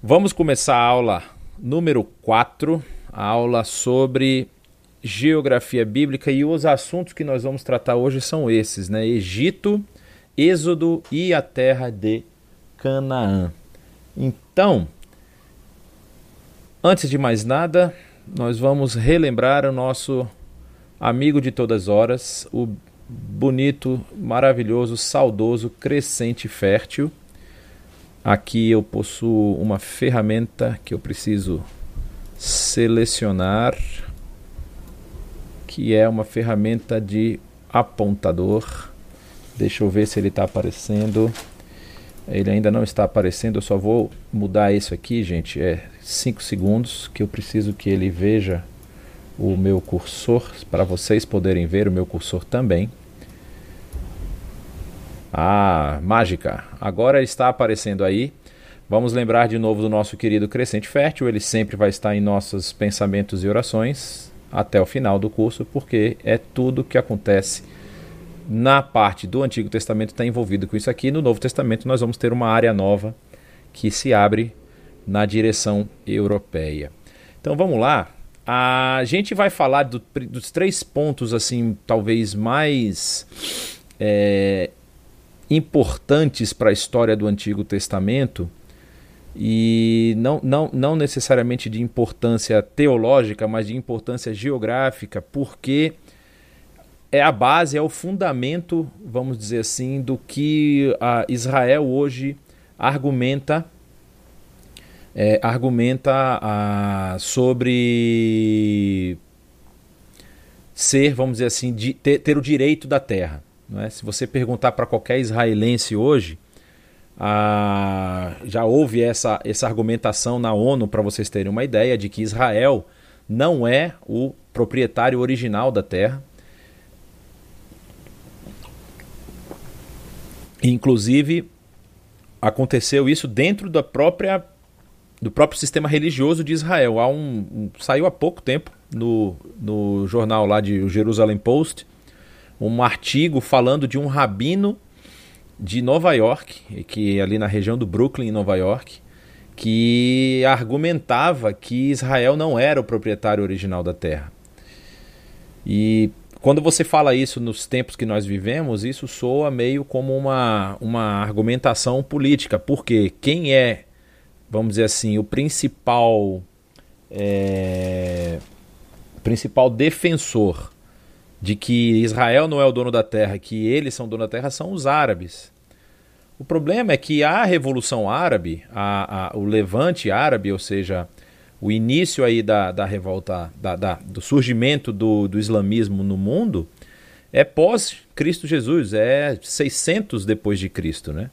Vamos começar a aula número 4, a aula sobre geografia bíblica e os assuntos que nós vamos tratar hoje são esses, né? Egito, Êxodo e a terra de Canaã. Então, antes de mais nada, nós vamos relembrar o nosso amigo de todas horas, o bonito, maravilhoso, saudoso, crescente fértil Aqui eu possuo uma ferramenta que eu preciso selecionar, que é uma ferramenta de apontador. Deixa eu ver se ele está aparecendo. Ele ainda não está aparecendo, eu só vou mudar isso aqui, gente. É 5 segundos que eu preciso que ele veja o meu cursor, para vocês poderem ver o meu cursor também. Ah, mágica! Agora está aparecendo aí. Vamos lembrar de novo do nosso querido Crescente Fértil. Ele sempre vai estar em nossos pensamentos e orações até o final do curso, porque é tudo que acontece na parte do Antigo Testamento está envolvido com isso aqui. No Novo Testamento nós vamos ter uma área nova que se abre na direção europeia. Então vamos lá. A gente vai falar do, dos três pontos assim, talvez mais é, importantes para a história do Antigo Testamento e não, não, não necessariamente de importância teológica, mas de importância geográfica, porque é a base, é o fundamento, vamos dizer assim, do que Israel hoje argumenta é, argumenta a, sobre ser, vamos dizer assim, de, ter, ter o direito da terra. É? Se você perguntar para qualquer israelense hoje, ah, já houve essa, essa argumentação na ONU, para vocês terem uma ideia, de que Israel não é o proprietário original da terra. Inclusive, aconteceu isso dentro da própria do próprio sistema religioso de Israel. Há um, um, saiu há pouco tempo no, no jornal lá de Jerusalem Post um artigo falando de um rabino de Nova York, que é ali na região do Brooklyn, em Nova York, que argumentava que Israel não era o proprietário original da terra. E quando você fala isso nos tempos que nós vivemos, isso soa meio como uma, uma argumentação política, porque quem é, vamos dizer assim, o principal, é, principal defensor de que Israel não é o dono da terra, que eles são dono da terra, são os árabes. O problema é que a Revolução Árabe, a, a, o levante árabe, ou seja, o início aí da, da revolta, da, da, do surgimento do, do islamismo no mundo, é pós Cristo Jesus, é 600 depois de Cristo, né?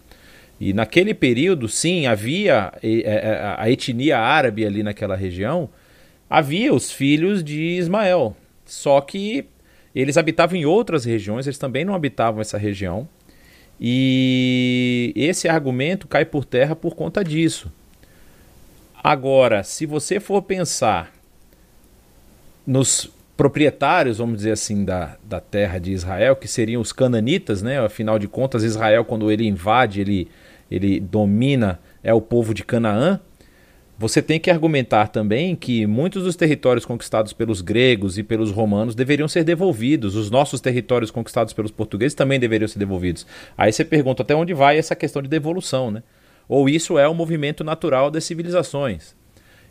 E naquele período, sim, havia é, é, a etnia árabe ali naquela região, havia os filhos de Ismael. Só que eles habitavam em outras regiões, eles também não habitavam essa região. E esse argumento cai por terra por conta disso. Agora, se você for pensar nos proprietários, vamos dizer assim, da, da terra de Israel, que seriam os cananitas, né? Afinal de contas, Israel, quando ele invade, ele, ele domina, é o povo de Canaã. Você tem que argumentar também que muitos dos territórios conquistados pelos gregos e pelos romanos deveriam ser devolvidos. Os nossos territórios conquistados pelos portugueses também deveriam ser devolvidos. Aí você pergunta até onde vai essa questão de devolução, né? Ou isso é o um movimento natural das civilizações?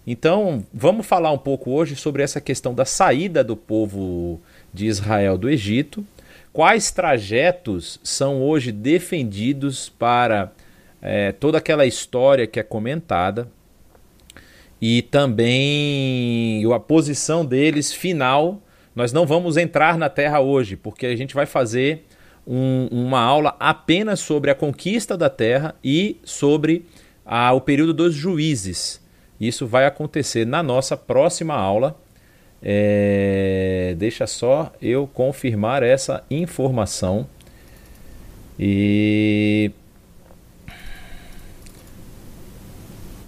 Então, vamos falar um pouco hoje sobre essa questão da saída do povo de Israel do Egito. Quais trajetos são hoje defendidos para é, toda aquela história que é comentada? E também a posição deles final. Nós não vamos entrar na Terra hoje, porque a gente vai fazer um, uma aula apenas sobre a conquista da Terra e sobre a, o período dos juízes. Isso vai acontecer na nossa próxima aula. É, deixa só eu confirmar essa informação. E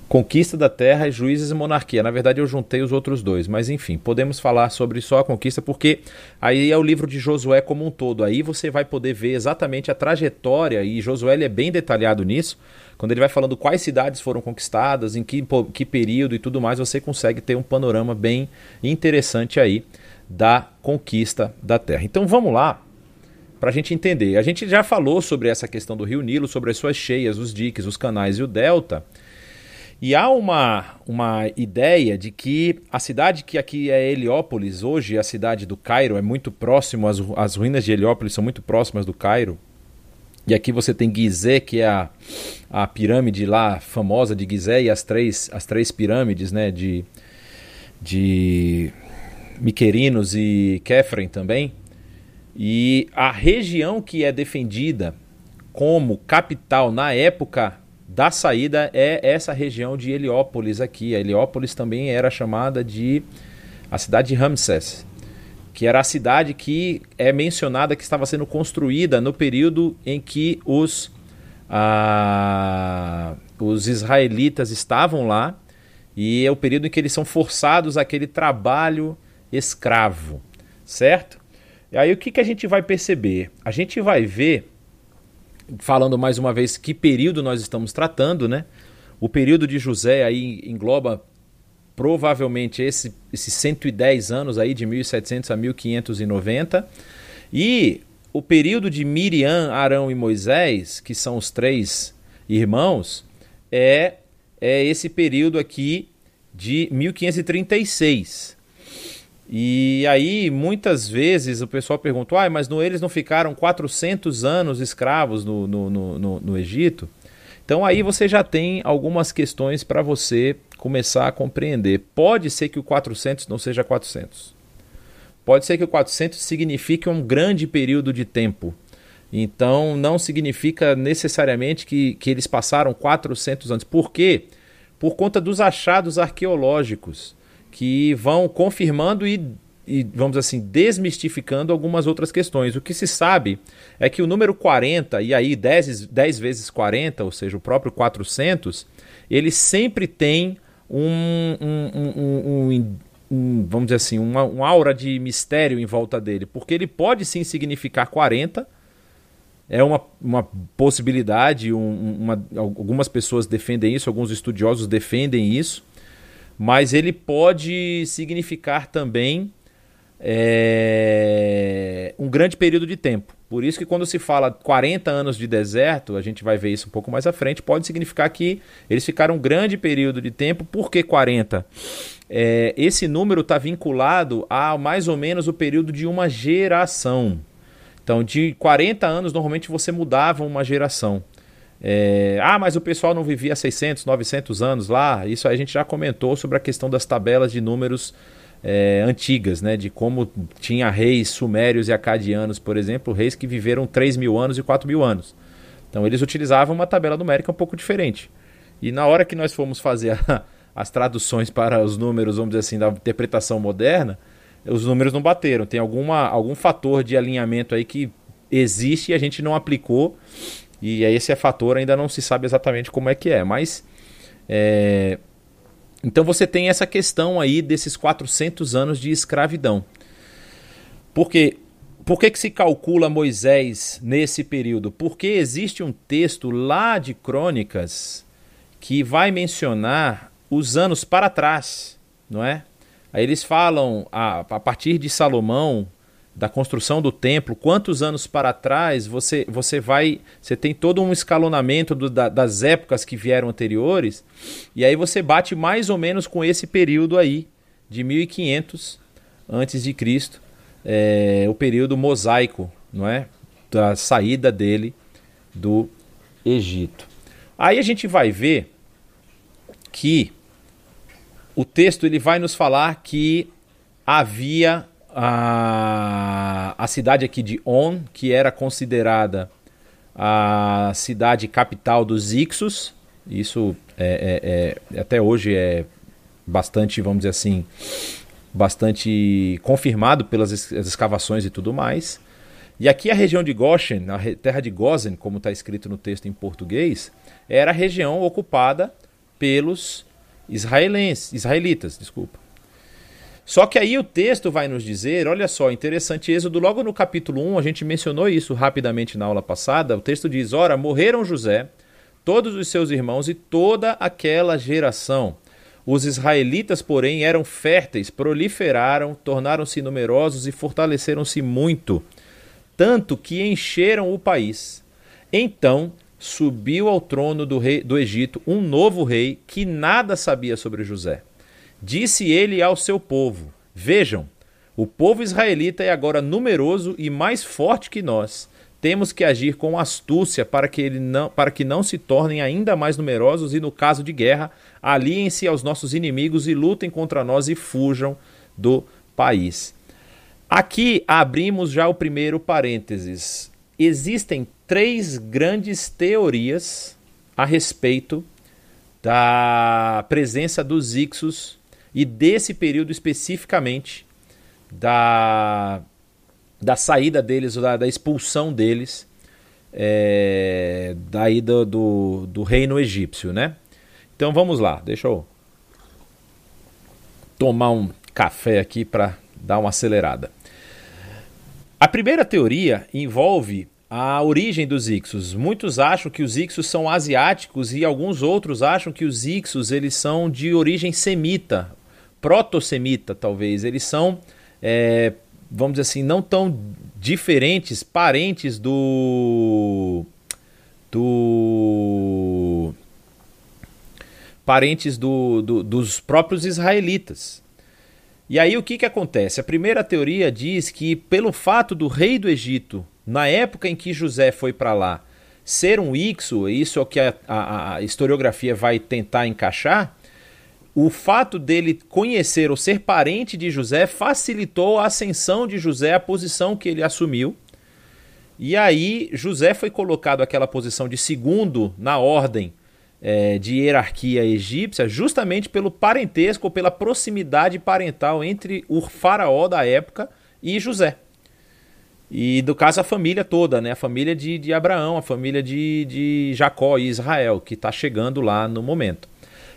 Conquista da Terra, Juízes e Monarquia. Na verdade, eu juntei os outros dois, mas enfim, podemos falar sobre só a conquista, porque aí é o livro de Josué como um todo. Aí você vai poder ver exatamente a trajetória, e Josué é bem detalhado nisso. Quando ele vai falando quais cidades foram conquistadas, em que, que período e tudo mais, você consegue ter um panorama bem interessante aí da conquista da Terra. Então vamos lá para a gente entender. A gente já falou sobre essa questão do Rio Nilo, sobre as suas cheias, os diques, os canais e o delta. E há uma, uma ideia de que a cidade que aqui é Heliópolis, hoje a cidade do Cairo, é muito próximo, as, as ruínas de Heliópolis são muito próximas do Cairo. E aqui você tem Gizé, que é a, a pirâmide lá famosa de Gizé, e as três, as três pirâmides né, de, de Miquerinos e Kefren também. E a região que é defendida como capital na época da saída é essa região de Heliópolis aqui. A Heliópolis também era chamada de a cidade de Ramsés, que era a cidade que é mencionada que estava sendo construída no período em que os, ah, os israelitas estavam lá e é o período em que eles são forçados àquele trabalho escravo, certo? E aí o que, que a gente vai perceber? A gente vai ver falando mais uma vez que período nós estamos tratando, né? O período de José aí engloba provavelmente esse, esses 110 anos aí de 1700 a 1590 e o período de Miriam, Arão e Moisés, que são os três irmãos, é é esse período aqui de 1536. E aí, muitas vezes, o pessoal pergunta: ah, mas no, eles não ficaram 400 anos escravos no, no, no, no Egito? Então aí você já tem algumas questões para você começar a compreender. Pode ser que o 400 não seja 400. Pode ser que o 400 signifique um grande período de tempo. Então não significa necessariamente que, que eles passaram 400 anos. Por quê? Por conta dos achados arqueológicos que vão confirmando e, e, vamos assim, desmistificando algumas outras questões. O que se sabe é que o número 40, e aí 10, 10 vezes 40, ou seja, o próprio 400, ele sempre tem um, um, um, um vamos dizer assim, uma, uma aura de mistério em volta dele, porque ele pode sim significar 40, é uma, uma possibilidade, um, uma, algumas pessoas defendem isso, alguns estudiosos defendem isso, mas ele pode significar também é, um grande período de tempo. Por isso que quando se fala 40 anos de deserto, a gente vai ver isso um pouco mais à frente, pode significar que eles ficaram um grande período de tempo. Por que 40? É, esse número está vinculado a mais ou menos o período de uma geração. Então, de 40 anos, normalmente você mudava uma geração. É, ah, mas o pessoal não vivia 600, 900 anos lá. Isso a gente já comentou sobre a questão das tabelas de números é, antigas, né? De como tinha reis sumérios e acadianos, por exemplo, reis que viveram 3 mil anos e 4 mil anos. Então eles utilizavam uma tabela numérica um pouco diferente. E na hora que nós fomos fazer a, as traduções para os números, vamos dizer assim, da interpretação moderna, os números não bateram. Tem alguma, algum fator de alinhamento aí que existe e a gente não aplicou e esse é fator ainda não se sabe exatamente como é que é, mas é... então você tem essa questão aí desses 400 anos de escravidão. Porque por que, que se calcula Moisés nesse período? Porque existe um texto lá de Crônicas que vai mencionar os anos para trás, não é? Aí eles falam a, a partir de Salomão, da construção do templo, quantos anos para trás você, você vai. Você tem todo um escalonamento do, da, das épocas que vieram anteriores, e aí você bate mais ou menos com esse período aí, de 1500 antes de Cristo, é, o período mosaico, não é? Da saída dele do Egito. Aí a gente vai ver que o texto ele vai nos falar que havia a, a cidade aqui de On, que era considerada a cidade capital dos Ixos. Isso é, é, é, até hoje é bastante, vamos dizer assim, bastante confirmado pelas escavações e tudo mais. E aqui a região de Goshen, a terra de Gozen, como está escrito no texto em português, era a região ocupada pelos israelenses, israelitas, desculpa. Só que aí o texto vai nos dizer, olha só, interessante Êxodo, logo no capítulo 1, a gente mencionou isso rapidamente na aula passada, o texto diz: Ora, morreram José, todos os seus irmãos e toda aquela geração. Os israelitas, porém, eram férteis, proliferaram, tornaram-se numerosos e fortaleceram-se muito, tanto que encheram o país. Então subiu ao trono do, rei, do Egito um novo rei que nada sabia sobre José. Disse ele ao seu povo: Vejam, o povo israelita é agora numeroso e mais forte que nós. Temos que agir com astúcia para que, ele não, para que não se tornem ainda mais numerosos e, no caso de guerra, aliem-se aos nossos inimigos e lutem contra nós e fujam do país. Aqui abrimos já o primeiro parênteses. Existem três grandes teorias a respeito da presença dos Ixos e desse período especificamente da, da saída deles, da, da expulsão deles é, daí do, do, do reino egípcio, né? Então vamos lá, deixa eu tomar um café aqui para dar uma acelerada. A primeira teoria envolve a origem dos Ixos. Muitos acham que os Ixos são asiáticos e alguns outros acham que os Ixos eles são de origem semita, proto-semita, talvez. Eles são, é, vamos dizer assim, não tão diferentes, parentes do. do. parentes do, do, dos próprios israelitas. E aí o que, que acontece? A primeira teoria diz que, pelo fato do rei do Egito, na época em que José foi para lá, ser um Ixo, isso é o que a, a, a historiografia vai tentar encaixar, o fato dele conhecer ou ser parente de José facilitou a ascensão de José à posição que ele assumiu. E aí José foi colocado àquela posição de segundo na ordem é, de hierarquia egípcia, justamente pelo parentesco ou pela proximidade parental entre o faraó da época e José. E do caso a família toda, né? A família de, de Abraão, a família de, de Jacó e Israel, que está chegando lá no momento.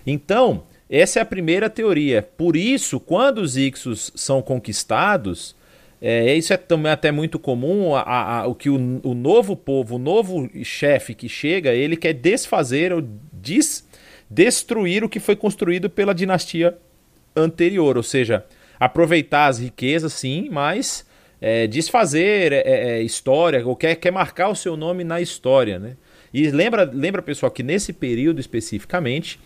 Então, essa é a primeira teoria. Por isso, quando os Ixos são conquistados, é, isso é também até muito comum, a, a, a, o que o, o, novo povo, o novo chefe que chega, ele quer desfazer ou des, destruir o que foi construído pela dinastia anterior, ou seja, aproveitar as riquezas, sim, mas é, desfazer é, é, história, ou quer, quer marcar o seu nome na história. Né? E lembra, lembra, pessoal, que nesse período especificamente,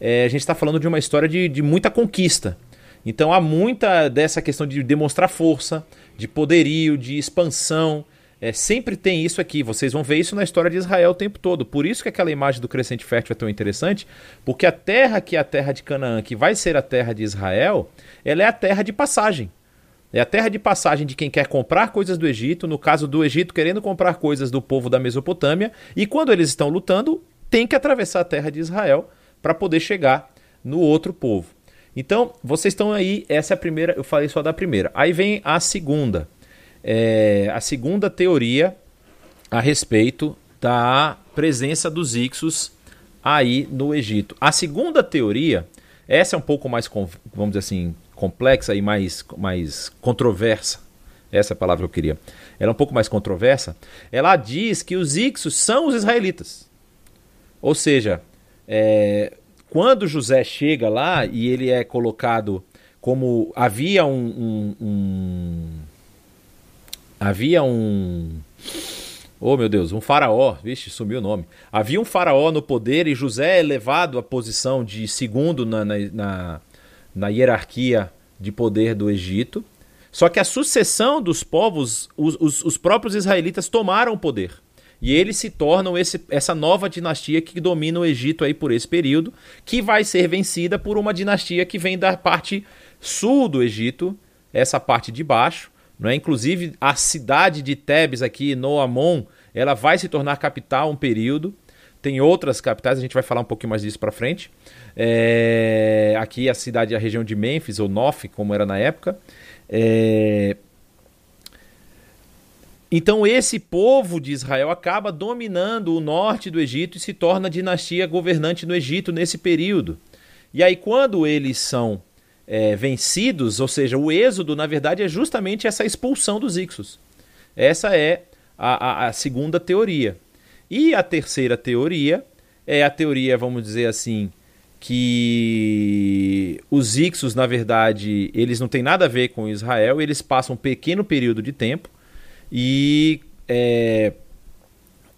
é, a gente está falando de uma história de, de muita conquista. Então há muita dessa questão de demonstrar força, de poderio, de expansão. É, sempre tem isso aqui. Vocês vão ver isso na história de Israel o tempo todo. Por isso que aquela imagem do crescente fértil é tão interessante, porque a terra que é a terra de Canaã, que vai ser a terra de Israel, ela é a terra de passagem. É a terra de passagem de quem quer comprar coisas do Egito, no caso do Egito querendo comprar coisas do povo da Mesopotâmia, e quando eles estão lutando, tem que atravessar a terra de Israel para poder chegar no outro povo. Então, vocês estão aí, essa é a primeira, eu falei só da primeira. Aí vem a segunda. É, a segunda teoria a respeito da presença dos Ixos aí no Egito. A segunda teoria, essa é um pouco mais, vamos dizer assim, complexa e mais, mais controversa. Essa é a palavra que eu queria. Ela é um pouco mais controversa. Ela diz que os Ixos são os israelitas. Ou seja, é, quando José chega lá e ele é colocado como havia um, um, um havia um Oh meu Deus, um faraó, vixe, sumiu o nome. Havia um faraó no poder e José é levado à posição de segundo na, na, na, na hierarquia de poder do Egito. Só que a sucessão dos povos, os, os, os próprios israelitas tomaram o poder. E eles se tornam esse, essa nova dinastia que domina o Egito aí por esse período, que vai ser vencida por uma dinastia que vem da parte sul do Egito, essa parte de baixo. Não é? Inclusive, a cidade de Tebes aqui no ela vai se tornar capital um período. Tem outras capitais, a gente vai falar um pouquinho mais disso para frente. É... Aqui a cidade, a região de Memphis, ou Nof, como era na época. É... Então esse povo de Israel acaba dominando o norte do Egito e se torna a dinastia governante no Egito nesse período. E aí quando eles são é, vencidos, ou seja, o êxodo na verdade é justamente essa expulsão dos Ixos. Essa é a, a, a segunda teoria. E a terceira teoria é a teoria, vamos dizer assim, que os Ixos, na verdade, eles não têm nada a ver com Israel, eles passam um pequeno período de tempo e é,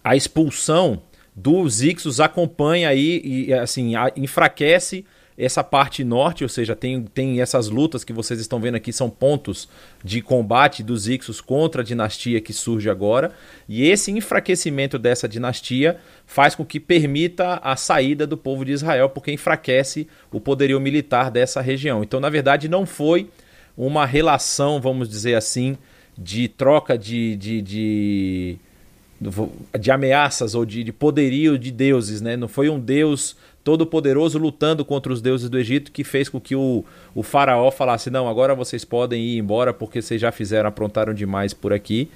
a expulsão dos Ixos acompanha aí e assim enfraquece essa parte norte, ou seja, tem, tem essas lutas que vocês estão vendo aqui, são pontos de combate dos Ixos contra a dinastia que surge agora, e esse enfraquecimento dessa dinastia faz com que permita a saída do povo de Israel, porque enfraquece o poderio militar dessa região. Então, na verdade, não foi uma relação, vamos dizer assim, de troca de, de, de, de ameaças ou de, de poderio de deuses, né? Não foi um deus todo-poderoso lutando contra os deuses do Egito que fez com que o, o faraó falasse: não, agora vocês podem ir embora porque vocês já fizeram, aprontaram demais por aqui.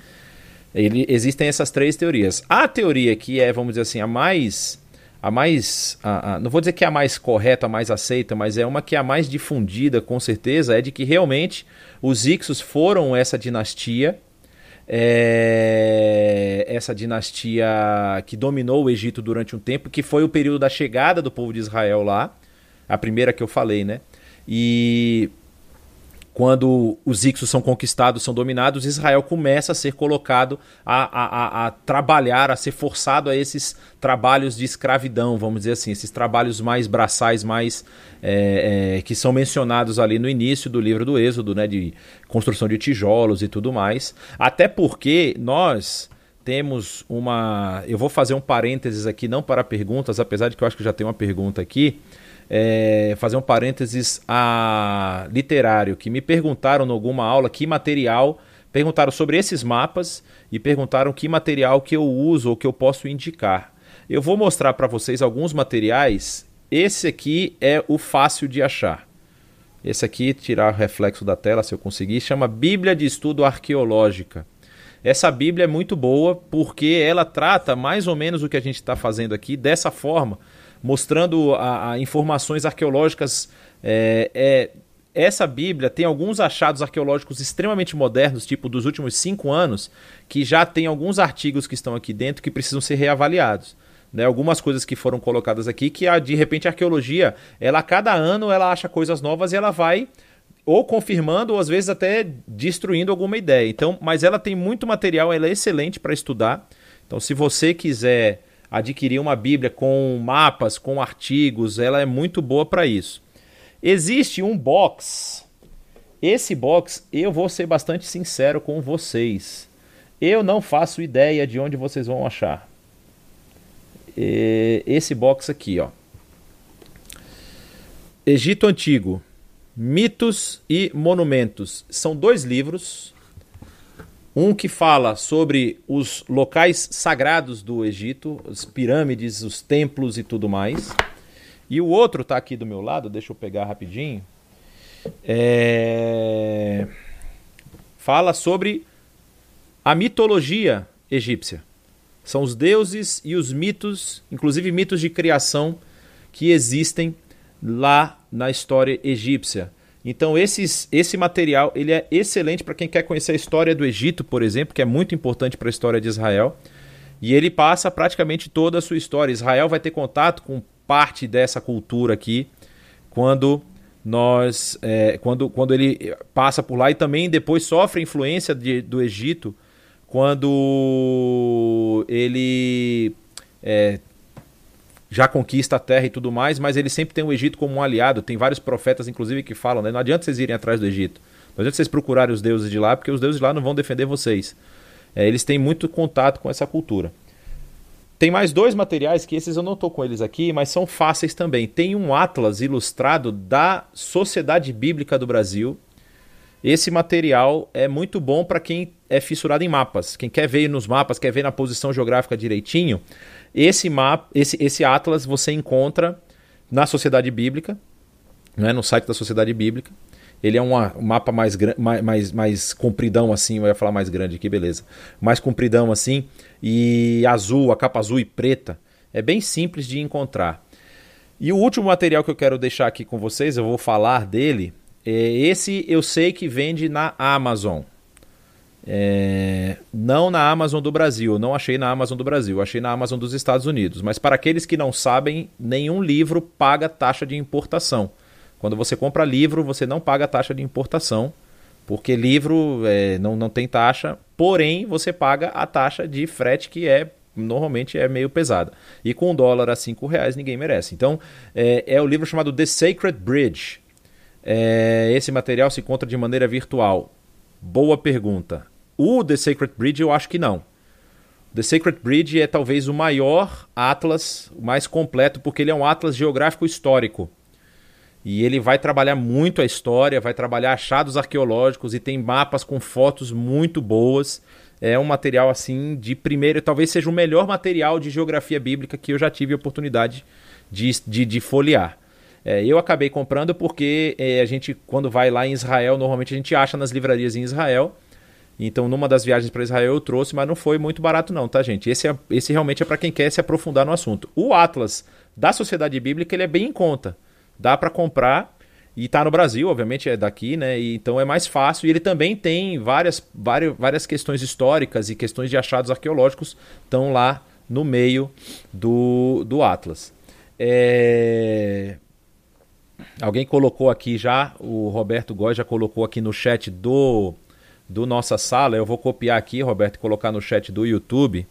Ele, existem essas três teorias. A teoria que é, vamos dizer assim, a mais. A mais. A, a, não vou dizer que é a mais correta, a mais aceita, mas é uma que é a mais difundida, com certeza, é de que realmente os Ixos foram essa dinastia. É, essa dinastia que dominou o Egito durante um tempo, que foi o período da chegada do povo de Israel lá, a primeira que eu falei, né? E quando os Ixos são conquistados, são dominados, Israel começa a ser colocado a, a, a, trabalhar, a ser forçado a esses trabalhos de escravidão, vamos dizer assim, esses trabalhos mais braçais, mais é, é, que são mencionados ali no início do livro do Êxodo, né, de construção de tijolos e tudo mais. Até porque nós temos uma. Eu vou fazer um parênteses aqui, não para perguntas, apesar de que eu acho que já tem uma pergunta aqui é, fazer um parênteses a literário, que me perguntaram em alguma aula que material, perguntaram sobre esses mapas e perguntaram que material que eu uso ou que eu posso indicar. Eu vou mostrar para vocês alguns materiais. Esse aqui é o fácil de achar. Esse aqui, tirar o reflexo da tela se eu conseguir, chama Bíblia de Estudo Arqueológica. Essa Bíblia é muito boa porque ela trata mais ou menos o que a gente está fazendo aqui dessa forma mostrando a, a informações arqueológicas. É, é, essa Bíblia tem alguns achados arqueológicos extremamente modernos, tipo dos últimos cinco anos, que já tem alguns artigos que estão aqui dentro que precisam ser reavaliados. Né, algumas coisas que foram colocadas aqui que de repente a arqueologia ela a cada ano ela acha coisas novas e ela vai ou confirmando ou às vezes até destruindo alguma ideia então mas ela tem muito material ela é excelente para estudar então se você quiser adquirir uma Bíblia com mapas, com artigos, ela é muito boa para isso. Existe um box. Esse box, eu vou ser bastante sincero com vocês. Eu não faço ideia de onde vocês vão achar. Esse box aqui, ó. Egito Antigo, Mitos e Monumentos. São dois livros um que fala sobre os locais sagrados do Egito, as pirâmides, os templos e tudo mais. E o outro está aqui do meu lado, deixa eu pegar rapidinho. É... Fala sobre a mitologia egípcia. São os deuses e os mitos, inclusive mitos de criação, que existem lá na história egípcia. Então esses, esse material ele é excelente para quem quer conhecer a história do Egito, por exemplo, que é muito importante para a história de Israel. E ele passa praticamente toda a sua história. Israel vai ter contato com parte dessa cultura aqui quando nós é, quando, quando ele passa por lá e também depois sofre influência de, do Egito quando ele é, já conquista a terra e tudo mais, mas ele sempre tem o Egito como um aliado. Tem vários profetas, inclusive, que falam: né? não adianta vocês irem atrás do Egito. Não adianta vocês procurarem os deuses de lá, porque os deuses de lá não vão defender vocês. É, eles têm muito contato com essa cultura. Tem mais dois materiais que esses eu não estou com eles aqui, mas são fáceis também. Tem um atlas ilustrado da Sociedade Bíblica do Brasil. Esse material é muito bom para quem é fissurado em mapas. Quem quer ver nos mapas, quer ver na posição geográfica direitinho, esse mapa, esse, esse atlas você encontra na Sociedade Bíblica, né, no site da Sociedade Bíblica. Ele é um, um mapa mais, mais, mais, mais compridão assim, eu ia falar mais grande aqui, beleza. Mais compridão assim, e azul, a capa azul e preta. É bem simples de encontrar. E o último material que eu quero deixar aqui com vocês, eu vou falar dele. É esse eu sei que vende na Amazon. É, não na Amazon do Brasil, não achei na Amazon do Brasil, achei na Amazon dos Estados Unidos. Mas para aqueles que não sabem, nenhum livro paga taxa de importação. Quando você compra livro, você não paga taxa de importação, porque livro é, não, não tem taxa, porém você paga a taxa de frete que é normalmente é meio pesada. E com um dólar a cinco reais ninguém merece. Então é, é o livro chamado The Sacred Bridge. É, esse material se encontra de maneira virtual. Boa pergunta. O The Sacred Bridge eu acho que não. The Sacred Bridge é talvez o maior atlas, o mais completo, porque ele é um atlas geográfico histórico. E ele vai trabalhar muito a história, vai trabalhar achados arqueológicos e tem mapas com fotos muito boas. É um material assim de primeiro, talvez seja o melhor material de geografia bíblica que eu já tive a oportunidade de, de, de folhear. É, eu acabei comprando porque é, a gente, quando vai lá em Israel, normalmente a gente acha nas livrarias em Israel. Então, numa das viagens para Israel eu trouxe, mas não foi muito barato não, tá, gente? Esse, é, esse realmente é para quem quer se aprofundar no assunto. O Atlas da Sociedade Bíblica, ele é bem em conta. Dá para comprar e está no Brasil, obviamente é daqui, né? E, então é mais fácil. E ele também tem várias, várias, várias questões históricas e questões de achados arqueológicos estão lá no meio do, do Atlas. É... Alguém colocou aqui já, o Roberto Góes já colocou aqui no chat do do nossa sala, eu vou copiar aqui, Roberto, e colocar no chat do YouTube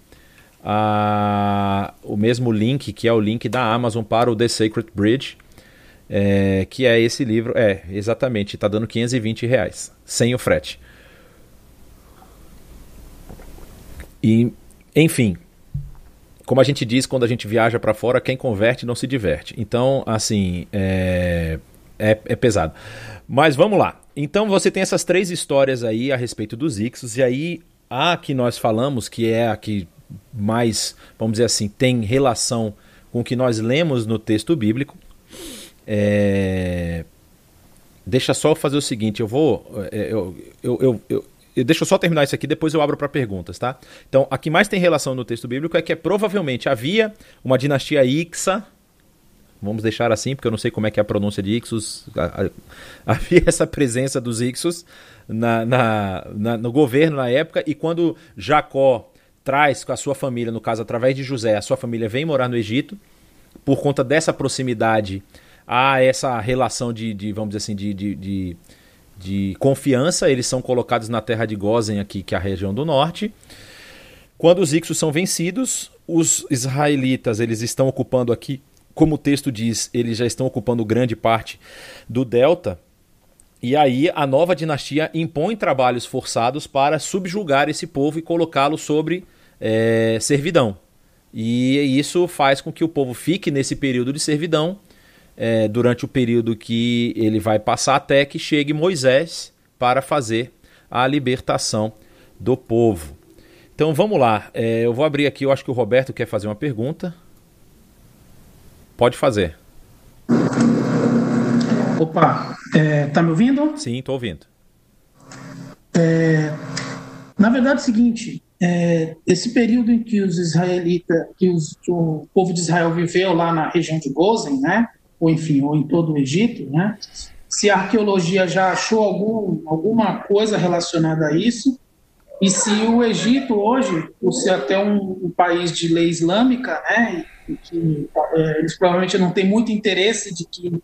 a, o mesmo link, que é o link da Amazon para o The Sacred Bridge, é, que é esse livro. É, exatamente, está dando 520 reais, sem o frete. E, enfim, como a gente diz quando a gente viaja para fora, quem converte não se diverte. Então, assim, é, é, é pesado. Mas vamos lá. Então você tem essas três histórias aí a respeito dos Ixos, e aí a que nós falamos, que é a que mais, vamos dizer assim, tem relação com o que nós lemos no texto bíblico. É... Deixa só eu fazer o seguinte, eu vou. É, eu, eu, eu, eu, deixa eu só terminar isso aqui, depois eu abro para perguntas, tá? Então, a que mais tem relação no texto bíblico é que é, provavelmente havia uma dinastia Ixa, Vamos deixar assim, porque eu não sei como é que é a pronúncia de Ixos. Havia essa presença dos Ixos na, na, na, no governo na época, e quando Jacó traz com a sua família, no caso através de José, a sua família vem morar no Egito, por conta dessa proximidade, há essa relação de, de vamos dizer assim, de, de, de, de confiança, eles são colocados na terra de Gozen aqui, que é a região do norte. Quando os Ixos são vencidos, os israelitas eles estão ocupando aqui como o texto diz, eles já estão ocupando grande parte do delta. E aí a nova dinastia impõe trabalhos forçados para subjugar esse povo e colocá-lo sobre é, servidão. E isso faz com que o povo fique nesse período de servidão é, durante o período que ele vai passar até que chegue Moisés para fazer a libertação do povo. Então vamos lá, é, eu vou abrir aqui, eu acho que o Roberto quer fazer uma pergunta. Pode fazer. Opa, é, tá me ouvindo? Sim, estou ouvindo. É, na verdade é o seguinte, é, esse período em que os israelitas, que, os, o povo de Israel viveu lá na região de Gozen, né, ou enfim, ou em todo o Egito, né, se a arqueologia já achou algum, alguma coisa relacionada a isso, e se o Egito hoje, por ser até um, um país de lei islâmica, né, que é, eles provavelmente não têm muito interesse de que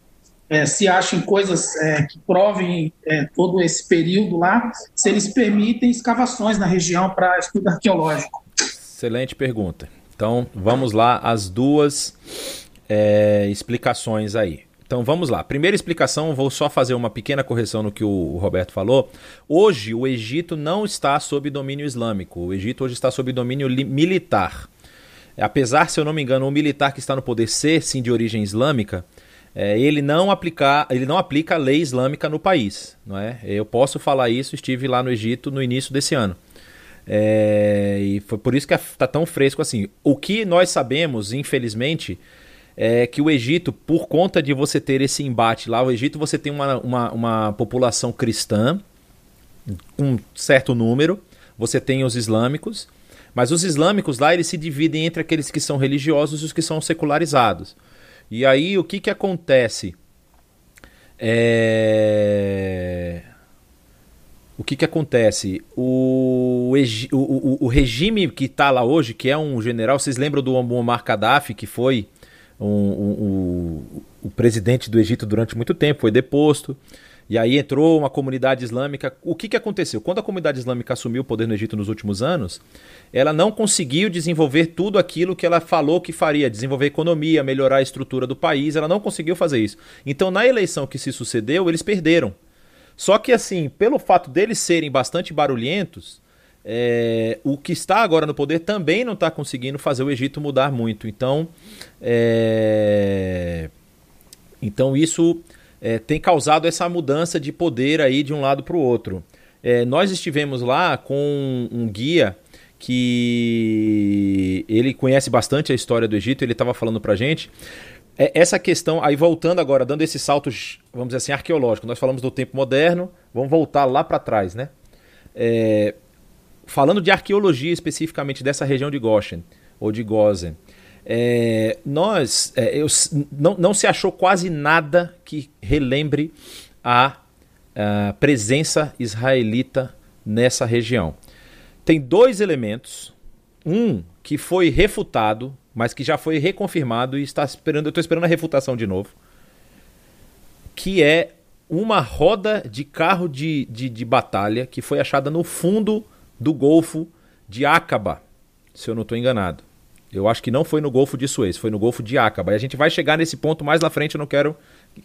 é, se achem coisas é, que provem é, todo esse período lá, se eles permitem escavações na região para estudo arqueológico. Excelente pergunta. Então vamos lá as duas é, explicações aí. Então vamos lá. Primeira explicação, vou só fazer uma pequena correção no que o Roberto falou. Hoje o Egito não está sob domínio islâmico. O Egito hoje está sob domínio militar. Apesar, se eu não me engano, o militar que está no poder ser sim de origem islâmica, é, ele não aplicar, ele não aplica a lei islâmica no país, não é? Eu posso falar isso. Estive lá no Egito no início desse ano. É, e foi por isso que está tão fresco assim. O que nós sabemos, infelizmente, é que o Egito, por conta de você ter esse embate lá, o Egito você tem uma, uma, uma população cristã, um certo número, você tem os islâmicos, mas os islâmicos lá eles se dividem entre aqueles que são religiosos e os que são secularizados. E aí o que, que acontece? É... O que, que acontece? O, o, o, o regime que está lá hoje, que é um general, vocês lembram do Muammar Gaddafi, que foi um, um, o presidente do Egito durante muito tempo, foi deposto. E aí entrou uma comunidade islâmica. O que, que aconteceu? Quando a comunidade islâmica assumiu o poder no Egito nos últimos anos, ela não conseguiu desenvolver tudo aquilo que ela falou que faria, desenvolver economia, melhorar a estrutura do país, ela não conseguiu fazer isso. Então, na eleição que se sucedeu, eles perderam. Só que, assim, pelo fato deles serem bastante barulhentos, é, o que está agora no poder também não está conseguindo fazer o Egito mudar muito. Então, é, então isso é, tem causado essa mudança de poder aí de um lado para o outro. É, nós estivemos lá com um guia que ele conhece bastante a história do Egito, ele estava falando para gente. É, essa questão, aí voltando agora, dando esses saltos, vamos dizer assim, arqueológicos, nós falamos do tempo moderno, vamos voltar lá para trás, né? É, falando de arqueologia especificamente dessa região de Goshen, ou de Gozen, é, nós é, eu, não, não se achou quase nada que relembre a, a presença israelita nessa região. Tem dois elementos. Um que foi refutado, mas que já foi reconfirmado e está esperando. Eu estou esperando a refutação de novo. Que é uma roda de carro de, de, de batalha que foi achada no fundo do Golfo de Acaba, se eu não estou enganado. Eu acho que não foi no Golfo de Suez, foi no Golfo de Acaba. E a gente vai chegar nesse ponto mais na frente, eu não quero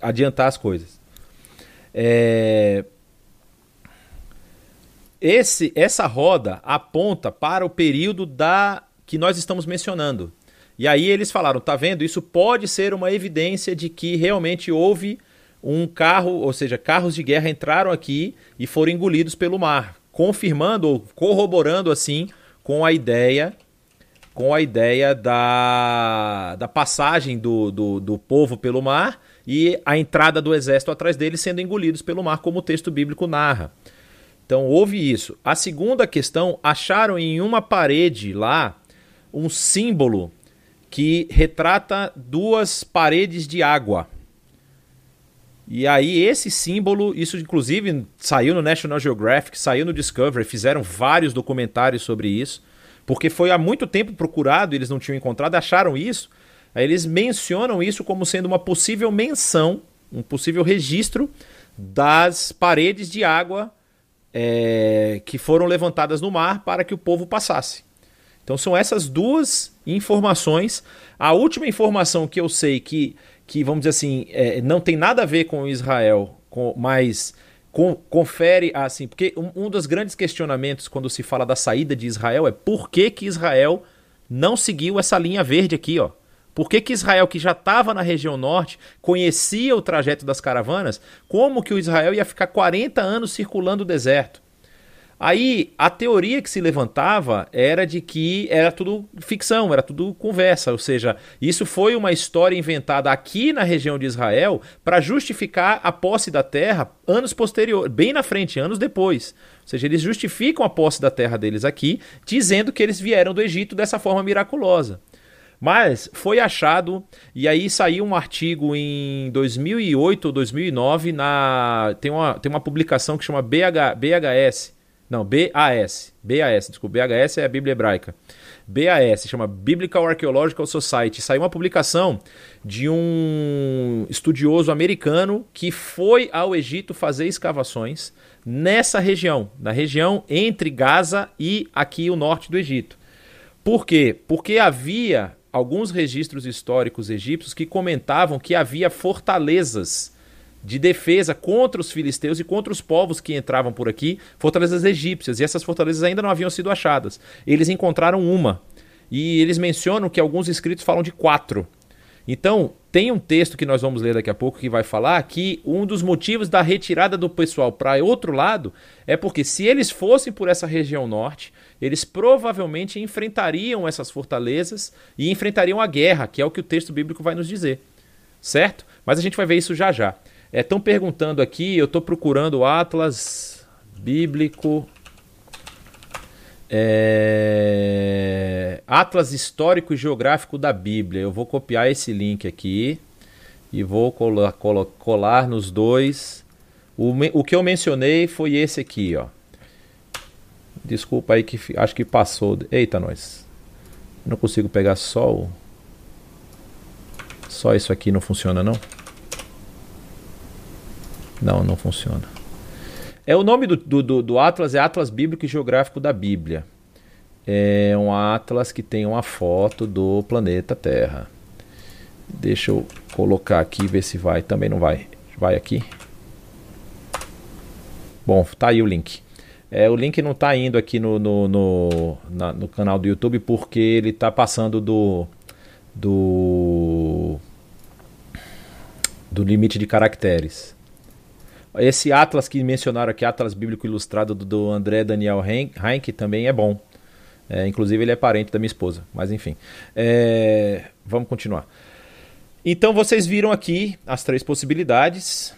adiantar as coisas. É... Esse, essa roda aponta para o período da que nós estamos mencionando. E aí eles falaram, tá vendo? Isso pode ser uma evidência de que realmente houve um carro, ou seja, carros de guerra entraram aqui e foram engolidos pelo mar, confirmando ou corroborando assim com a ideia com a ideia da, da passagem do, do, do povo pelo mar e a entrada do exército atrás deles sendo engolidos pelo mar, como o texto bíblico narra. Então houve isso. A segunda questão, acharam em uma parede lá um símbolo que retrata duas paredes de água. E aí esse símbolo, isso inclusive saiu no National Geographic, saiu no Discovery, fizeram vários documentários sobre isso porque foi há muito tempo procurado, eles não tinham encontrado, acharam isso. Aí eles mencionam isso como sendo uma possível menção, um possível registro das paredes de água é, que foram levantadas no mar para que o povo passasse. Então são essas duas informações. A última informação que eu sei que, que vamos dizer assim, é, não tem nada a ver com Israel, com, mas confere assim, porque um, um dos grandes questionamentos quando se fala da saída de Israel é por que, que Israel não seguiu essa linha verde aqui, ó. Por que, que Israel, que já estava na região norte, conhecia o trajeto das caravanas, como que o Israel ia ficar 40 anos circulando o deserto? Aí a teoria que se levantava era de que era tudo ficção, era tudo conversa, ou seja, isso foi uma história inventada aqui na região de Israel para justificar a posse da terra anos posteriores, bem na frente, anos depois. Ou seja, eles justificam a posse da terra deles aqui, dizendo que eles vieram do Egito dessa forma miraculosa. Mas foi achado, e aí saiu um artigo em 2008 ou 2009, na, tem, uma, tem uma publicação que chama BH, BHS, não, BAS. BAS, desculpa. BHS é a Bíblia Hebraica. BAS, chama Biblical Archaeological Society. Saiu uma publicação de um estudioso americano que foi ao Egito fazer escavações nessa região, na região entre Gaza e aqui o norte do Egito. Por quê? Porque havia alguns registros históricos egípcios que comentavam que havia fortalezas de defesa contra os filisteus e contra os povos que entravam por aqui, fortalezas egípcias, e essas fortalezas ainda não haviam sido achadas. Eles encontraram uma, e eles mencionam que alguns escritos falam de quatro. Então, tem um texto que nós vamos ler daqui a pouco que vai falar que um dos motivos da retirada do pessoal para outro lado é porque se eles fossem por essa região norte, eles provavelmente enfrentariam essas fortalezas e enfrentariam a guerra, que é o que o texto bíblico vai nos dizer. Certo? Mas a gente vai ver isso já já. Estão é, perguntando aqui, eu estou procurando o Atlas Bíblico. É, Atlas Histórico e Geográfico da Bíblia. Eu vou copiar esse link aqui e vou colar, colar, colar nos dois. O, o que eu mencionei foi esse aqui, ó. Desculpa aí que acho que passou. Eita, nós. Não consigo pegar só o. Só isso aqui não funciona, não? Não, não funciona. É o nome do, do, do Atlas é Atlas Bíblico e Geográfico da Bíblia. É um Atlas que tem uma foto do planeta Terra. Deixa eu colocar aqui ver se vai. Também não vai. Vai aqui. Bom, tá aí o link. É, o link não está indo aqui no, no, no, na, no, canal do YouTube porque ele está passando do, do, do limite de caracteres. Esse Atlas que mencionaram aqui, Atlas Bíblico Ilustrado do, André Daniel Heinck, também é bom. É, inclusive ele é parente da minha esposa, mas enfim. É, vamos continuar. Então vocês viram aqui as três possibilidades.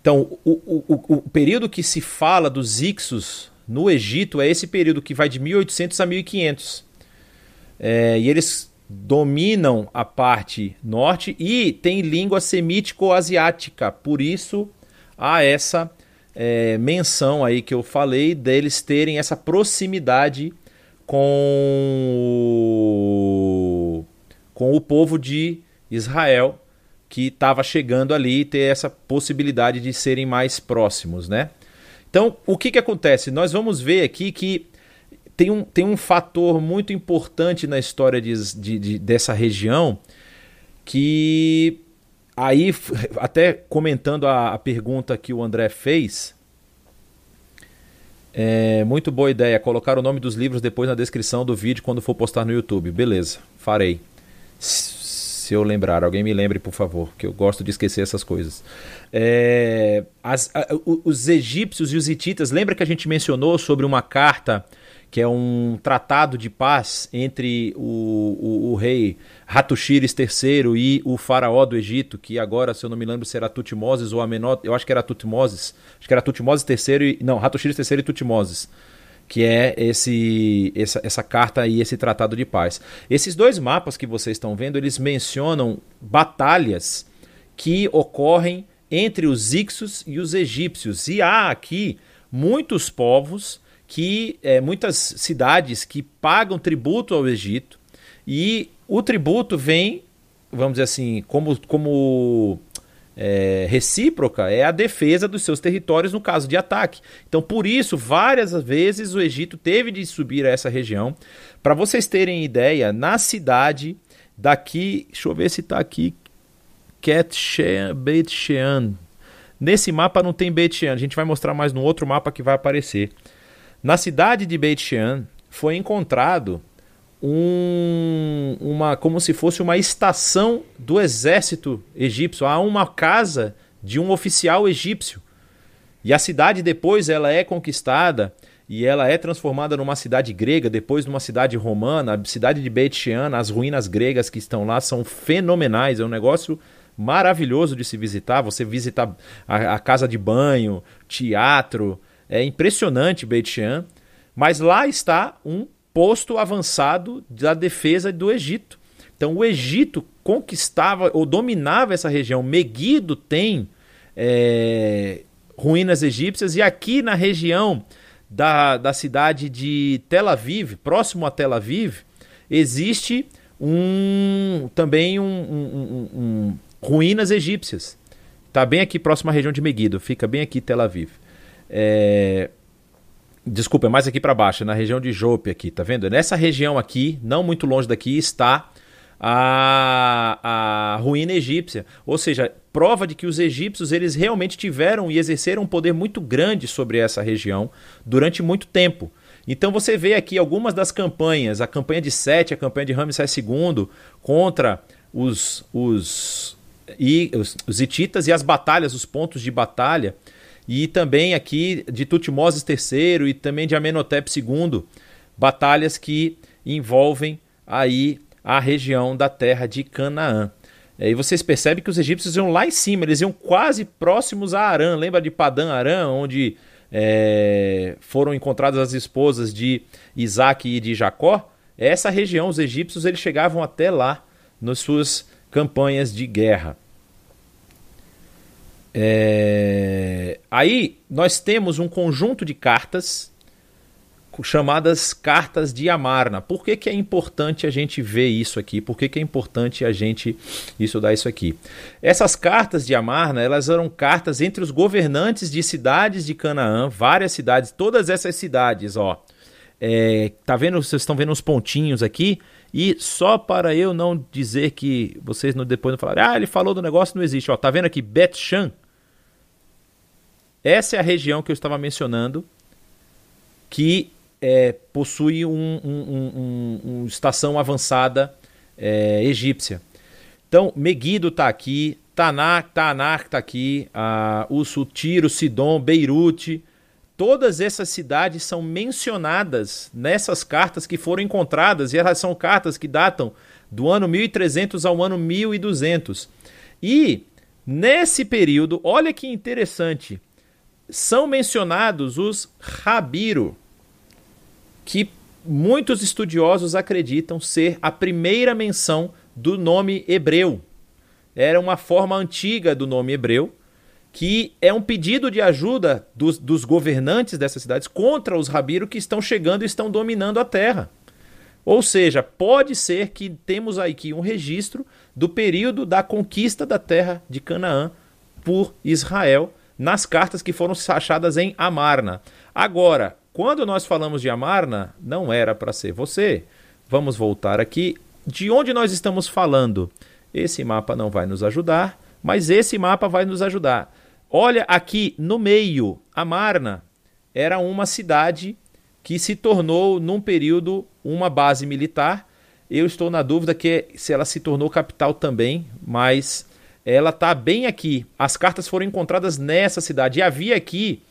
Então, o, o, o, período que se fala dos Ixos no Egito é esse período que vai de 1800 a 1500. É, e eles dominam a parte norte e tem língua semítico-asiática. Por isso há essa é, menção aí que eu falei deles terem essa proximidade com o, com o povo de Israel que estava chegando ali e ter essa possibilidade de serem mais próximos, né? Então, o que, que acontece? Nós vamos ver aqui que tem um, tem um fator muito importante na história de, de, de dessa região que aí, até comentando a, a pergunta que o André fez, é muito boa ideia colocar o nome dos livros depois na descrição do vídeo quando for postar no YouTube. Beleza, farei se eu lembrar. Alguém me lembre, por favor, que eu gosto de esquecer essas coisas. É, as, a, os egípcios e os hititas, lembra que a gente mencionou sobre uma carta que é um tratado de paz entre o, o, o rei Hattushires III e o faraó do Egito, que agora, se eu não me lembro, será Tutmoses ou Amenhotep, eu acho que era Tutmoses, acho que era Tutmoses III, e, não, Hattushires III e Tutmoses que é esse essa, essa carta e esse tratado de paz. Esses dois mapas que vocês estão vendo, eles mencionam batalhas que ocorrem entre os Ixos e os egípcios. E há aqui muitos povos que é, muitas cidades que pagam tributo ao Egito e o tributo vem, vamos dizer assim, como, como é, recíproca é a defesa dos seus territórios no caso de ataque. Então, por isso, várias vezes o Egito teve de subir a essa região. Para vocês terem ideia, na cidade daqui, deixa eu ver se está aqui, Ket Shean. Nesse mapa não tem Beit Shean, a gente vai mostrar mais no outro mapa que vai aparecer. Na cidade de Beit Shean foi encontrado um, uma como se fosse uma estação do exército egípcio, há uma casa de um oficial egípcio. E a cidade depois ela é conquistada e ela é transformada numa cidade grega, depois numa cidade romana, a cidade de Beit Shean, as ruínas gregas que estão lá são fenomenais, é um negócio maravilhoso de se visitar, você visita a, a casa de banho, teatro, é impressionante Beit Shean, mas lá está um posto avançado da defesa do Egito. Então o Egito conquistava ou dominava essa região. Meguido tem é, ruínas egípcias e aqui na região da, da cidade de Tel Aviv, próximo a Tel Aviv, existe um também um, um, um, ruínas egípcias. Está bem aqui próximo à região de Meguido, fica bem aqui Tel Aviv. É, Desculpa, é mais aqui para baixo, na região de Jope aqui, tá vendo? Nessa região aqui, não muito longe daqui, está a, a ruína egípcia. Ou seja, prova de que os egípcios eles realmente tiveram e exerceram um poder muito grande sobre essa região durante muito tempo. Então você vê aqui algumas das campanhas, a campanha de Sete, a campanha de Ramsés II contra os, os, e, os, os hititas e as batalhas, os pontos de batalha e também aqui de Tutmoses III e também de Amenhotep II, batalhas que envolvem aí a região da terra de Canaã. E vocês percebem que os egípcios iam lá em cima, eles iam quase próximos a Arã. Lembra de Padã Arã, onde é, foram encontradas as esposas de Isaac e de Jacó? Essa região, os egípcios, eles chegavam até lá nas suas campanhas de guerra. É... Aí nós temos um conjunto de cartas chamadas cartas de Amarna. Por que, que é importante a gente ver isso aqui? Por que, que é importante a gente estudar isso aqui? Essas cartas de Amarna, elas eram cartas entre os governantes de cidades de Canaã, várias cidades, todas essas cidades, ó. É, tá vendo? Vocês estão vendo os pontinhos aqui? E só para eu não dizer que vocês depois não falarem, ah, ele falou do negócio, não existe. Ó, tá vendo aqui Bet Shan? Essa é a região que eu estava mencionando, que é, possui uma um, um, um, estação avançada é, egípcia. Então, Meguido está aqui, Tanak, Tanak está aqui, a, o Sidon, Beirute, todas essas cidades são mencionadas nessas cartas que foram encontradas, e elas são cartas que datam do ano 1300 ao ano 1200. E nesse período, olha que interessante, são mencionados os Rabiro, que muitos estudiosos acreditam ser a primeira menção do nome hebreu. Era uma forma antiga do nome hebreu, que é um pedido de ajuda dos, dos governantes dessas cidades contra os Rabiro que estão chegando e estão dominando a terra. Ou seja, pode ser que temos aqui um registro do período da conquista da terra de Canaã por Israel nas cartas que foram achadas em Amarna. Agora, quando nós falamos de Amarna, não era para ser você. Vamos voltar aqui. De onde nós estamos falando? Esse mapa não vai nos ajudar, mas esse mapa vai nos ajudar. Olha aqui no meio, Amarna era uma cidade que se tornou, num período, uma base militar. Eu estou na dúvida que se ela se tornou capital também, mas ela está bem aqui. As cartas foram encontradas nessa cidade. E havia aqui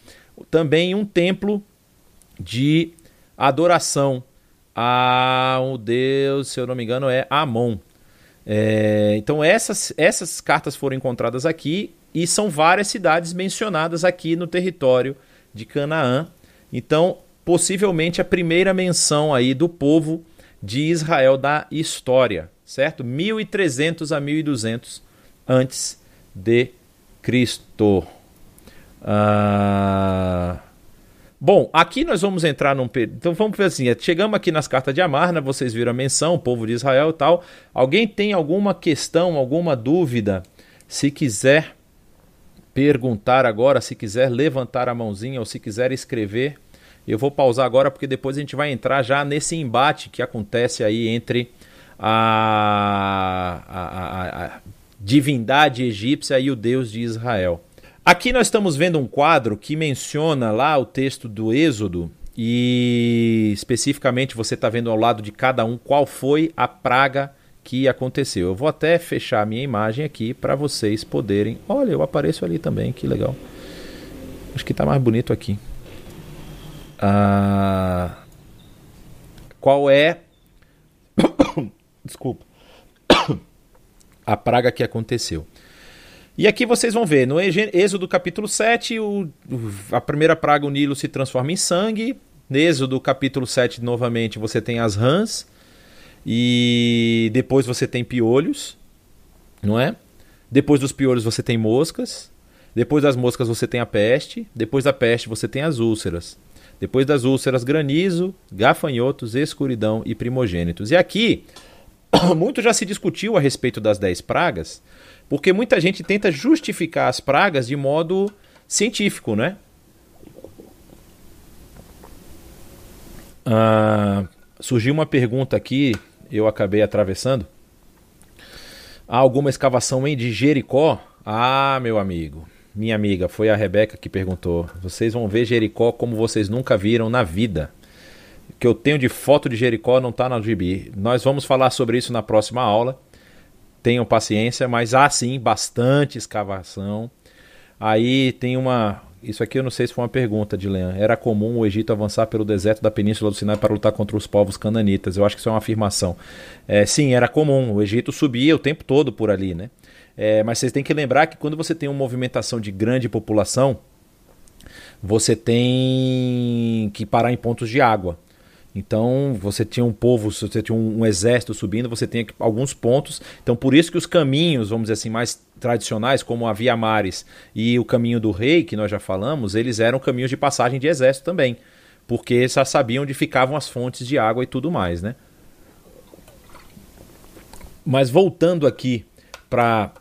também um templo de adoração a um deus, se eu não me engano, é Amon. É, então essas, essas cartas foram encontradas aqui e são várias cidades mencionadas aqui no território de Canaã. Então, possivelmente a primeira menção aí do povo de Israel da história, certo? 1300 a 1200 antes de Cristo. Ah... Bom, aqui nós vamos entrar num. Então vamos ver assim: chegamos aqui nas cartas de Amarna, vocês viram a menção, povo de Israel e tal. Alguém tem alguma questão, alguma dúvida? Se quiser perguntar agora, se quiser levantar a mãozinha ou se quiser escrever, eu vou pausar agora porque depois a gente vai entrar já nesse embate que acontece aí entre a, a, a, a divindade egípcia e o Deus de Israel. Aqui nós estamos vendo um quadro que menciona lá o texto do Êxodo e especificamente você está vendo ao lado de cada um qual foi a praga que aconteceu. Eu vou até fechar a minha imagem aqui para vocês poderem. Olha, eu apareço ali também, que legal. Acho que está mais bonito aqui. Ah, qual é. Desculpa a praga que aconteceu. E aqui vocês vão ver, no Êxodo capítulo 7, o, a primeira praga, o Nilo, se transforma em sangue. No Êxodo capítulo 7, novamente, você tem as rãs. E depois você tem piolhos, não é? Depois dos piolhos você tem moscas. Depois das moscas você tem a peste. Depois da peste você tem as úlceras. Depois das úlceras, granizo, gafanhotos, escuridão e primogênitos. E aqui muito já se discutiu a respeito das 10 pragas, porque muita gente tenta justificar as pragas de modo científico, né? Ah, surgiu uma pergunta aqui, eu acabei atravessando. Há alguma escavação em de Jericó? Ah, meu amigo, minha amiga, foi a Rebeca que perguntou. Vocês vão ver Jericó como vocês nunca viram na vida que eu tenho de foto de Jericó não está na GB. Nós vamos falar sobre isso na próxima aula. Tenham paciência, mas há sim bastante escavação. Aí tem uma. isso aqui eu não sei se foi uma pergunta de Leão. Era comum o Egito avançar pelo deserto da Península do Sinai para lutar contra os povos cananitas. Eu acho que isso é uma afirmação. É, sim, era comum. O Egito subia o tempo todo por ali, né? É, mas vocês têm que lembrar que quando você tem uma movimentação de grande população, você tem que parar em pontos de água. Então você tinha um povo, você tinha um, exército subindo, você tinha alguns pontos. Então por isso que os caminhos, vamos dizer assim, mais tradicionais, como a Via Mares e o caminho do rei, que nós já falamos, eles eram caminhos de passagem de exército também, porque já sabiam onde ficavam as fontes de água e tudo mais, né? Mas voltando aqui para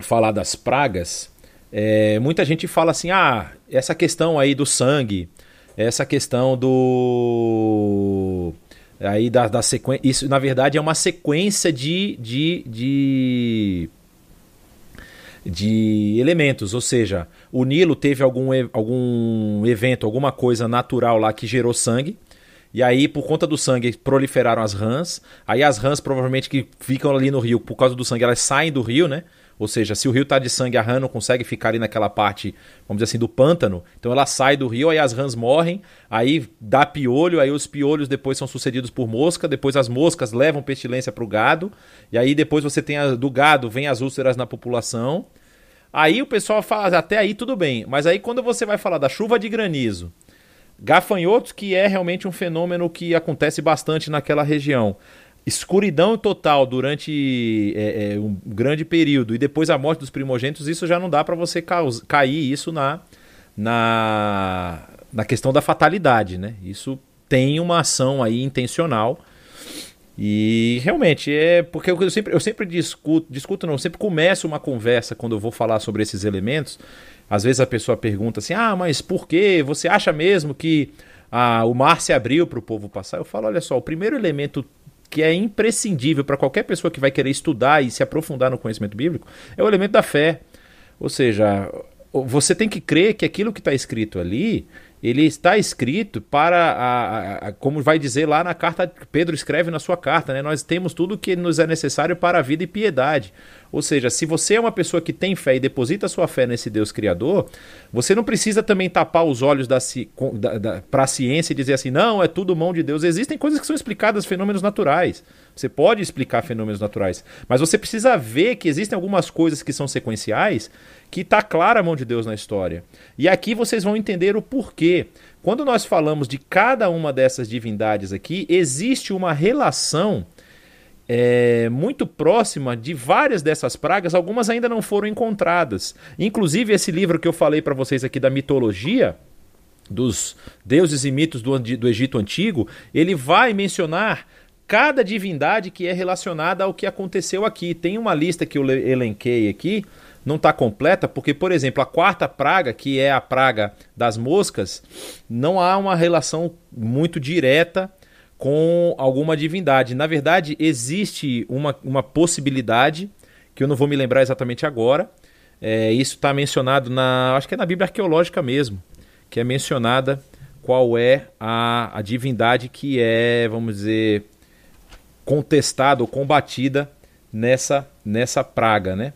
falar das pragas, é, muita gente fala assim: ah, essa questão aí do sangue, essa questão do. Aí da, da sequência. Isso, na verdade, é uma sequência de, de, de, de elementos. Ou seja, o Nilo teve algum, algum evento, alguma coisa natural lá que gerou sangue. E aí, por conta do sangue, proliferaram as rãs. Aí as rãs, provavelmente, que ficam ali no rio, por causa do sangue, elas saem do rio, né? Ou seja, se o rio está de sangue, a rã não consegue ficar ali naquela parte, vamos dizer assim, do pântano. Então ela sai do rio, aí as rãs morrem, aí dá piolho, aí os piolhos depois são sucedidos por mosca, depois as moscas levam pestilência para o gado, e aí depois você tem a, do gado, vem as úlceras na população. Aí o pessoal fala, até aí tudo bem, mas aí quando você vai falar da chuva de granizo, gafanhotos, que é realmente um fenômeno que acontece bastante naquela região escuridão total durante é, é, um grande período e depois a morte dos primogênitos, isso já não dá para você cair isso na, na, na questão da fatalidade, né? Isso tem uma ação aí intencional e realmente é porque eu sempre, eu sempre discuto, discuto não, sempre começo uma conversa quando eu vou falar sobre esses elementos. Às vezes a pessoa pergunta assim: "Ah, mas por que você acha mesmo que ah, o mar se abriu para o povo passar?" Eu falo: "Olha só, o primeiro elemento que é imprescindível para qualquer pessoa que vai querer estudar e se aprofundar no conhecimento bíblico é o elemento da fé. Ou seja, você tem que crer que aquilo que está escrito ali ele está escrito para, a, a, a, como vai dizer lá na carta, Pedro escreve na sua carta, né? nós temos tudo que nos é necessário para a vida e piedade. Ou seja, se você é uma pessoa que tem fé e deposita sua fé nesse Deus Criador, você não precisa também tapar os olhos da, da, da para a ciência e dizer assim, não, é tudo mão de Deus. Existem coisas que são explicadas, fenômenos naturais. Você pode explicar fenômenos naturais, mas você precisa ver que existem algumas coisas que são sequenciais que está clara a mão de Deus na história. E aqui vocês vão entender o porquê. Quando nós falamos de cada uma dessas divindades aqui, existe uma relação é, muito próxima de várias dessas pragas, algumas ainda não foram encontradas. Inclusive, esse livro que eu falei para vocês aqui da mitologia, dos deuses e mitos do, do Egito Antigo, ele vai mencionar cada divindade que é relacionada ao que aconteceu aqui. Tem uma lista que eu elenquei aqui não está completa, porque, por exemplo, a quarta praga, que é a praga das moscas, não há uma relação muito direta com alguma divindade. Na verdade, existe uma, uma possibilidade, que eu não vou me lembrar exatamente agora. É, isso está mencionado na. Acho que é na Bíblia arqueológica mesmo, que é mencionada qual é a, a divindade que é, vamos dizer, contestada ou combatida nessa, nessa praga, né?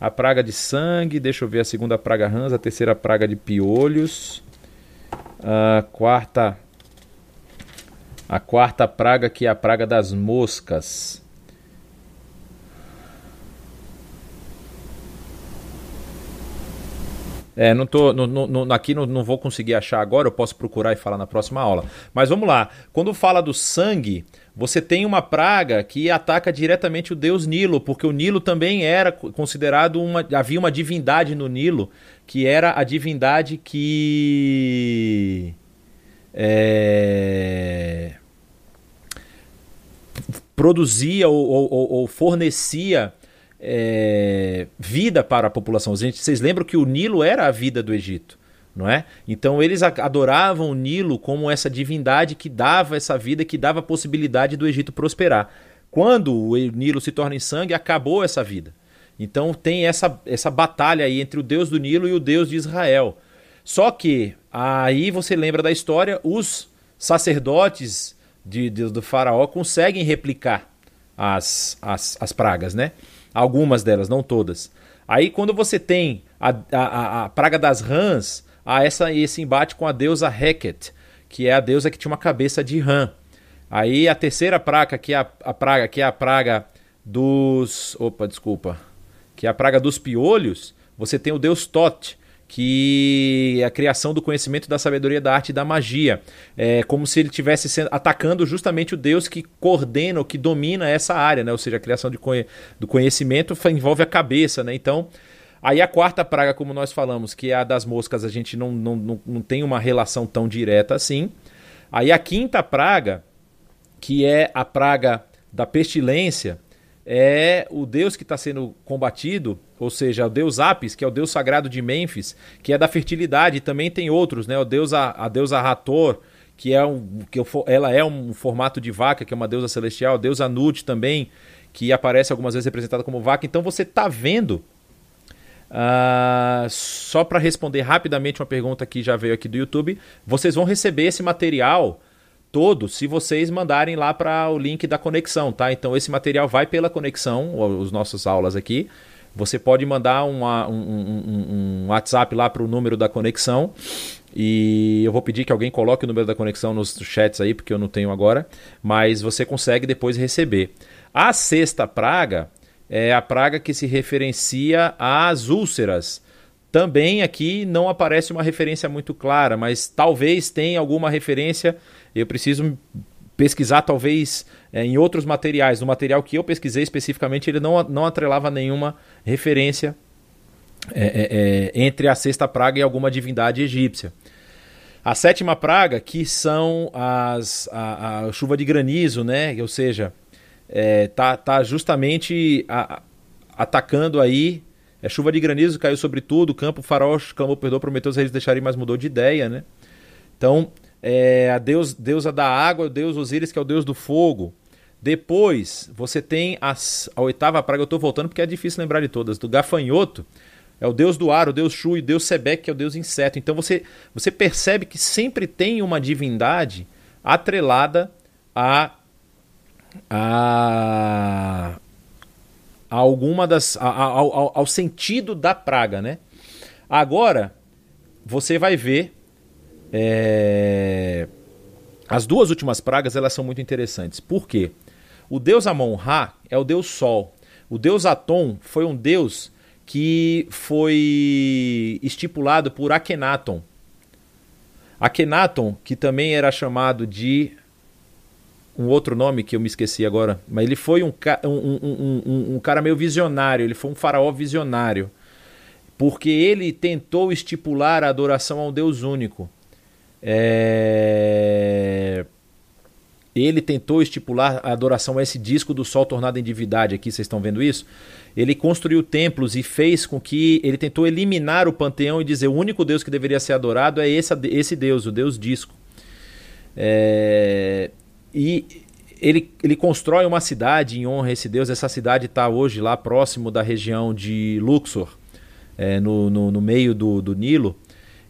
a praga de sangue, deixa eu ver a segunda praga rãs, a terceira praga de piolhos, a quarta a quarta praga que é a praga das moscas. É, não tô, no, no, aqui não, não vou conseguir achar agora, eu posso procurar e falar na próxima aula. Mas vamos lá. Quando fala do sangue, você tem uma praga que ataca diretamente o deus Nilo, porque o Nilo também era considerado uma. Havia uma divindade no Nilo, que era a divindade que. É, produzia ou, ou, ou fornecia é, vida para a população. Gente, vocês lembram que o Nilo era a vida do Egito não é? Então eles adoravam o Nilo como essa divindade que dava essa vida, que dava a possibilidade do Egito prosperar. Quando o Nilo se torna em sangue, acabou essa vida. Então tem essa, essa batalha aí entre o Deus do Nilo e o Deus de Israel. Só que aí você lembra da história, os sacerdotes de, de, do faraó conseguem replicar as, as, as pragas, né? Algumas delas, não todas. Aí quando você tem a, a, a praga das rãs, há essa, esse embate com a deusa Heket, que é a deusa que tinha uma cabeça de rã. Aí a terceira praga, que é a, a praga, que é a praga dos. Opa, desculpa. Que é a praga dos piolhos, você tem o deus Tot, que é a criação do conhecimento da sabedoria da arte e da magia. É como se ele estivesse atacando justamente o Deus que coordena, ou que domina essa área, né? Ou seja, a criação de do conhecimento envolve a cabeça, né? Então, aí a quarta praga, como nós falamos, que é a das moscas, a gente não, não, não, não tem uma relação tão direta assim. Aí a quinta praga, que é a praga da pestilência, é o deus que está sendo combatido, ou seja, o deus Apis, que é o deus sagrado de Mênfis, que é da fertilidade, e também tem outros, né? O deus a, a deusa Hathor, que é um que ela é um formato de vaca, que é uma deusa celestial, a deusa Nut também, que aparece algumas vezes representada como vaca. Então você está vendo Uh, só para responder rapidamente uma pergunta que já veio aqui do YouTube, vocês vão receber esse material todo se vocês mandarem lá para o link da conexão, tá? Então esse material vai pela conexão, os nossos aulas aqui. Você pode mandar uma, um, um, um, WhatsApp lá para o número da conexão. E eu vou pedir que alguém coloque o número da conexão nos chats aí, porque eu não tenho agora. Mas você consegue depois receber. A sexta praga é a praga que se referencia às úlceras. Também aqui não aparece uma referência muito clara, mas talvez tenha alguma referência eu preciso pesquisar talvez é, em outros materiais. No material que eu pesquisei especificamente, ele não, não atrelava nenhuma referência é, é, entre a sexta praga e alguma divindade egípcia. A sétima praga, que são as, a, a chuva de granizo, né? ou seja, é, tá, tá justamente a, atacando aí. É chuva de granizo caiu sobre tudo, o campo, o farol clamou, prometeu os reis deixarem, mas mudou de ideia, né? Então, é, a deus, deusa da água, o deus Osíris, que é o deus do fogo. Depois, você tem as, a oitava praga, eu estou voltando porque é difícil lembrar de todas, do gafanhoto, é o deus do ar, o deus Shu e o deus Sebek, que é o deus inseto. Então você, você percebe que sempre tem uma divindade atrelada a, a, a alguma das. A, a, ao, ao sentido da praga, né? Agora, você vai ver é... As duas últimas pragas elas são muito interessantes. Por quê? O deus Amon-Ra é o deus Sol. O deus Atom foi um deus que foi estipulado por Akhenaton. Akhenaton, que também era chamado de um outro nome que eu me esqueci agora, mas ele foi um, um, um, um, um cara meio visionário, ele foi um faraó visionário, porque ele tentou estipular a adoração ao Deus único. É... Ele tentou estipular a adoração a esse disco do Sol tornado em divindade. Aqui vocês estão vendo isso? Ele construiu templos e fez com que. Ele tentou eliminar o panteão e dizer o único Deus que deveria ser adorado é esse, esse Deus, o Deus disco. É... E ele, ele constrói uma cidade em honra a esse Deus. Essa cidade está hoje lá próximo da região de Luxor, é, no, no, no meio do, do Nilo.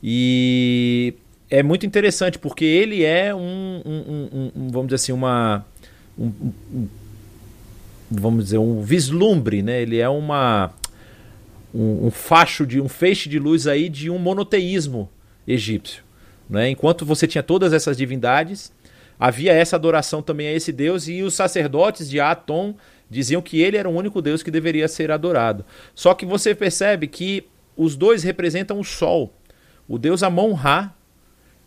E é muito interessante porque ele é um, um, um, um vamos dizer assim, uma vamos dizer um vislumbre, né? Ele é uma um, facho de um feixe de luz aí de um monoteísmo egípcio, né? Enquanto você tinha todas essas divindades, havia essa adoração também a esse deus e os sacerdotes de Atom diziam que ele era o único deus que deveria ser adorado. Só que você percebe que os dois representam o sol. O deus Amon-Ra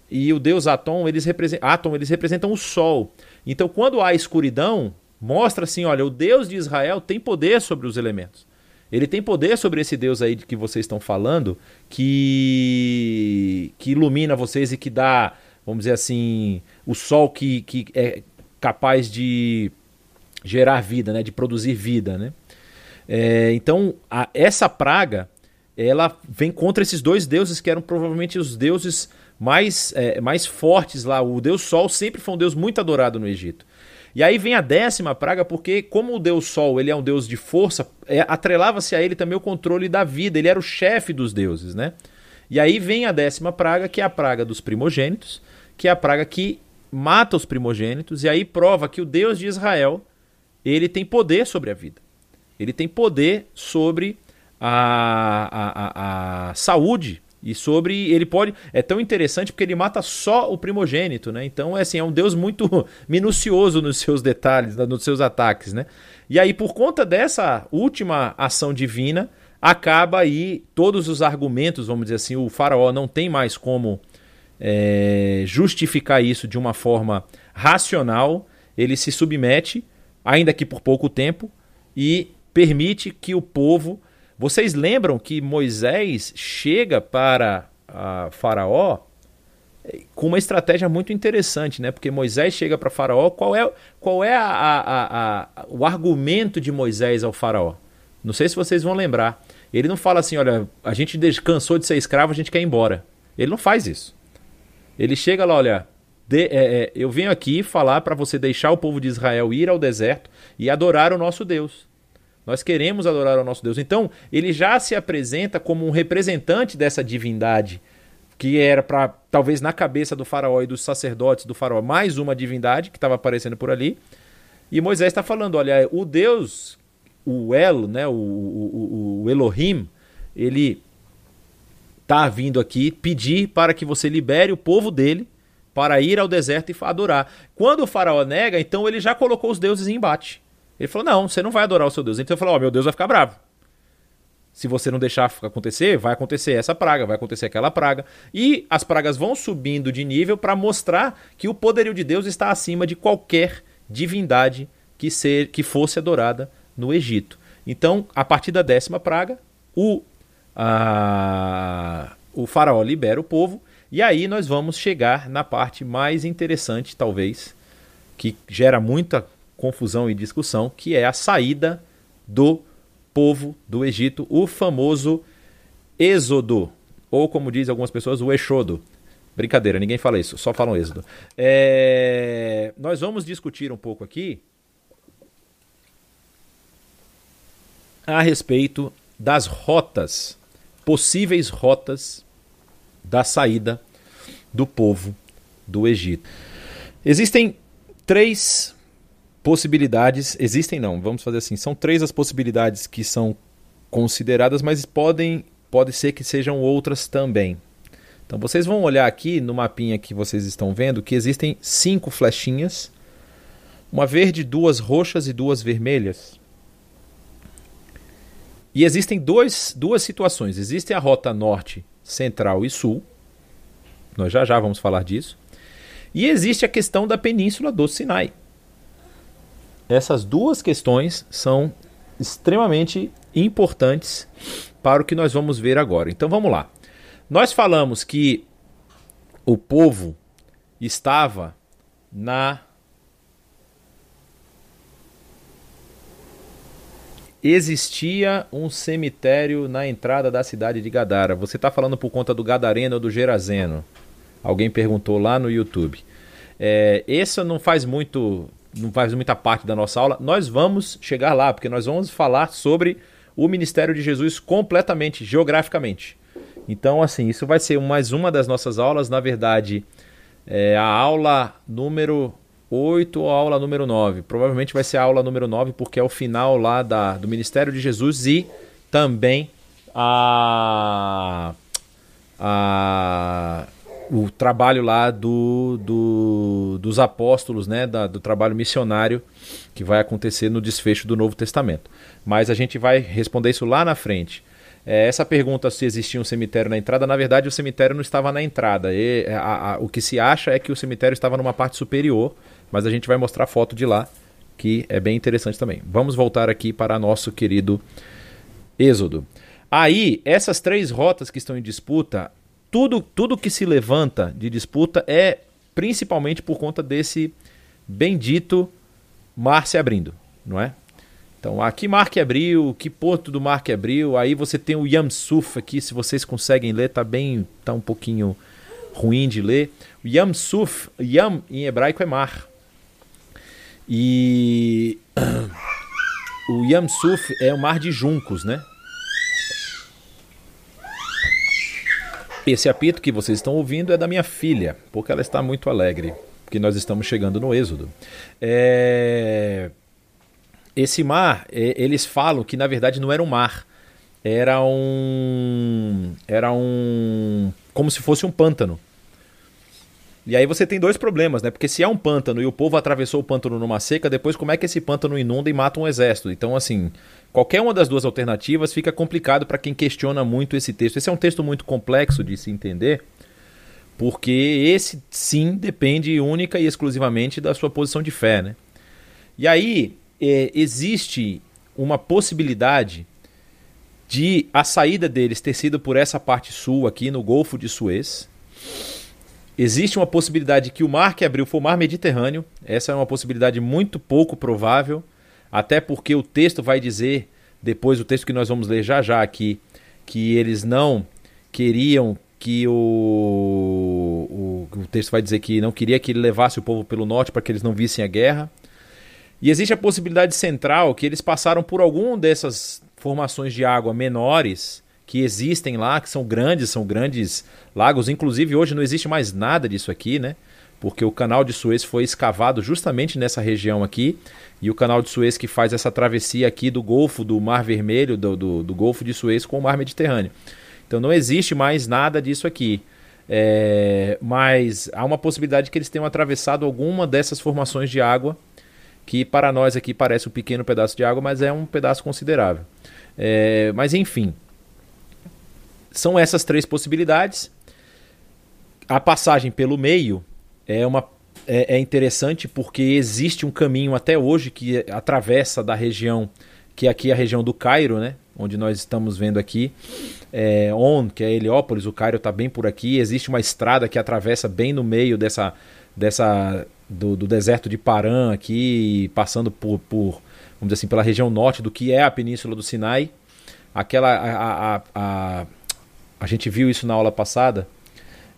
e o deus Atom, eles, representam, Atom, eles representam o sol. Então, quando há escuridão, mostra assim: olha, o Deus de Israel tem poder sobre os elementos. Ele tem poder sobre esse Deus aí de que vocês estão falando, que, que ilumina vocês e que dá, vamos dizer assim, o sol que, que é capaz de gerar vida, né? de produzir vida. Né? É, então, a, essa praga ela vem contra esses dois deuses que eram provavelmente os deuses mais, é, mais fortes lá. O deus Sol sempre foi um deus muito adorado no Egito. E aí vem a décima praga, porque como o deus Sol ele é um deus de força, é, atrelava-se a ele também o controle da vida, ele era o chefe dos deuses, né? E aí vem a décima praga, que é a praga dos primogênitos, que é a praga que mata os primogênitos, e aí prova que o Deus de Israel, ele tem poder sobre a vida. Ele tem poder sobre a, a, a, a saúde E sobre ele pode é tão interessante porque ele mata só o primogênito, né? Então é assim, é um Deus muito minucioso nos seus detalhes, nos seus ataques, né? E aí por conta dessa última ação divina, acaba aí todos os argumentos, vamos dizer assim, o faraó não tem mais como é, justificar isso de uma forma racional, ele se submete, ainda que por pouco tempo, e permite que o povo vocês lembram que Moisés chega para Faraó eh, com uma estratégia muito interessante, né? Porque Moisés chega para Faraó, qual é, qual é a, a, a, o argumento de Moisés ao Faraó? Não sei se vocês vão lembrar. Ele não fala assim, olha, a gente cansou de ser escravo, a gente quer ir embora. Ele não faz isso. Ele chega lá, olha, de, é, é, eu venho aqui falar para você deixar o povo de Israel ir ao deserto e adorar o nosso Deus. Nós queremos adorar o nosso Deus. Então, ele já se apresenta como um representante dessa divindade, que era para, talvez na cabeça do faraó e dos sacerdotes do faraó, mais uma divindade que estava aparecendo por ali. E Moisés está falando: olha, o Deus, o El, né, o, o, o Elohim, ele está vindo aqui pedir para que você libere o povo dele para ir ao deserto e adorar. Quando o faraó nega, então ele já colocou os deuses em embate. Ele falou: Não, você não vai adorar o seu Deus. Então ele falou: oh, meu Deus vai ficar bravo. Se você não deixar acontecer, vai acontecer essa praga, vai acontecer aquela praga. E as pragas vão subindo de nível para mostrar que o poderio de Deus está acima de qualquer divindade que, ser, que fosse adorada no Egito. Então, a partir da décima praga, o, o faraó libera o povo. E aí nós vamos chegar na parte mais interessante, talvez, que gera muita confusão e discussão, que é a saída do povo do Egito, o famoso Êxodo, ou como dizem algumas pessoas, o Exodo. Brincadeira, ninguém fala isso, só falam Êxodo. É... Nós vamos discutir um pouco aqui a respeito das rotas, possíveis rotas da saída do povo do Egito. Existem três possibilidades existem não, vamos fazer assim, são três as possibilidades que são consideradas, mas podem pode ser que sejam outras também. Então vocês vão olhar aqui no mapinha que vocês estão vendo que existem cinco flechinhas, uma verde, duas roxas e duas vermelhas. E existem dois, duas situações. Existe a rota norte, central e sul. Nós já já vamos falar disso. E existe a questão da península do Sinai. Essas duas questões são extremamente importantes para o que nós vamos ver agora. Então vamos lá. Nós falamos que o povo estava na existia um cemitério na entrada da cidade de Gadara. Você está falando por conta do Gadareno ou do Gerazeno? Alguém perguntou lá no YouTube. É, esse não faz muito não faz muita parte da nossa aula, nós vamos chegar lá, porque nós vamos falar sobre o ministério de Jesus completamente, geograficamente. Então, assim, isso vai ser mais uma das nossas aulas. Na verdade, é a aula número 8 ou a aula número 9. Provavelmente vai ser a aula número 9, porque é o final lá da, do ministério de Jesus e também a, a o trabalho lá do, do, dos apóstolos, né, da, do trabalho missionário que vai acontecer no desfecho do Novo Testamento. Mas a gente vai responder isso lá na frente. É, essa pergunta se existia um cemitério na entrada, na verdade o cemitério não estava na entrada. E, a, a, o que se acha é que o cemitério estava numa parte superior, mas a gente vai mostrar foto de lá, que é bem interessante também. Vamos voltar aqui para nosso querido Êxodo. Aí, essas três rotas que estão em disputa, tudo, tudo que se levanta de disputa é principalmente por conta desse bendito mar se abrindo, não é? Então, aqui mar que abriu, que porto do mar que abriu, aí você tem o Yam Suf aqui, se vocês conseguem ler, tá bem, tá um pouquinho ruim de ler. O Yam Suf, Yam em hebraico é mar. E o Yam Suf é o mar de juncos, né? Esse apito que vocês estão ouvindo é da minha filha, porque ela está muito alegre, porque nós estamos chegando no Êxodo. É... Esse mar, eles falam que na verdade não era um mar, era um era um como se fosse um pântano. E aí você tem dois problemas, né? Porque se é um pântano e o povo atravessou o pântano numa seca, depois como é que esse pântano inunda e mata um exército? Então, assim, qualquer uma das duas alternativas fica complicado para quem questiona muito esse texto. Esse é um texto muito complexo de se entender, porque esse sim depende única e exclusivamente da sua posição de fé, né? E aí é, existe uma possibilidade de a saída deles ter sido por essa parte sul aqui no Golfo de Suez Existe uma possibilidade que o mar que abriu foi o mar Mediterrâneo. Essa é uma possibilidade muito pouco provável, até porque o texto vai dizer, depois o texto que nós vamos ler já já aqui, que eles não queriam que o, o, o texto vai dizer que não queria que ele levasse o povo pelo norte para que eles não vissem a guerra. E existe a possibilidade central que eles passaram por algum dessas formações de água menores que existem lá, que são grandes, são grandes lagos. Inclusive, hoje não existe mais nada disso aqui, né? Porque o canal de Suez foi escavado justamente nessa região aqui. E o canal de Suez que faz essa travessia aqui do Golfo, do Mar Vermelho, do, do, do Golfo de Suez com o Mar Mediterrâneo. Então não existe mais nada disso aqui. É, mas há uma possibilidade que eles tenham atravessado alguma dessas formações de água, que para nós aqui parece um pequeno pedaço de água, mas é um pedaço considerável. É, mas enfim, são essas três possibilidades. A passagem pelo meio é uma é, é, interessante porque existe um caminho até hoje que atravessa da região que é aqui a região do Cairo, né? Onde nós estamos vendo aqui, é, On, que é Heliópolis, o Cairo está bem por aqui. Existe uma estrada que atravessa bem no meio dessa, dessa do, do deserto de Paran aqui, passando por, por, vamos dizer assim, pela região norte do que é a Península do Sinai. Aquela a, a, a a gente viu isso na aula passada,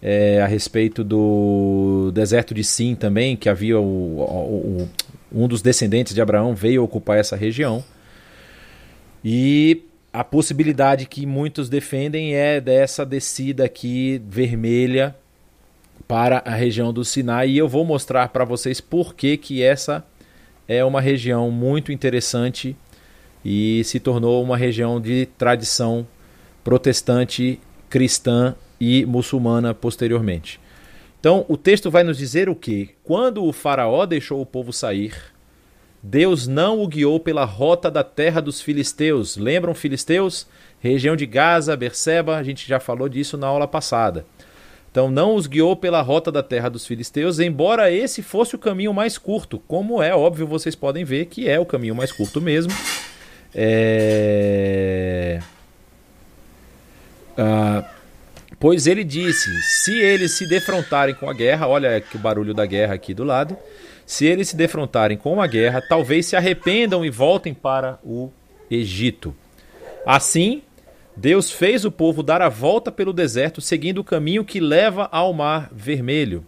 é, a respeito do deserto de Sim também, que havia o, o, o, um dos descendentes de Abraão veio ocupar essa região. E a possibilidade que muitos defendem é dessa descida aqui vermelha para a região do Sinai. E eu vou mostrar para vocês por que, que essa é uma região muito interessante e se tornou uma região de tradição protestante cristã e muçulmana posteriormente. Então, o texto vai nos dizer o que? Quando o Faraó deixou o povo sair, Deus não o guiou pela rota da terra dos filisteus. Lembram filisteus? Região de Gaza, Berseba, a gente já falou disso na aula passada. Então, não os guiou pela rota da terra dos filisteus, embora esse fosse o caminho mais curto, como é óbvio, vocês podem ver que é o caminho mais curto mesmo. É... Ah, pois ele disse: se eles se defrontarem com a guerra, olha que o barulho da guerra aqui do lado. Se eles se defrontarem com a guerra, talvez se arrependam e voltem para o Egito. Assim, Deus fez o povo dar a volta pelo deserto, seguindo o caminho que leva ao Mar Vermelho.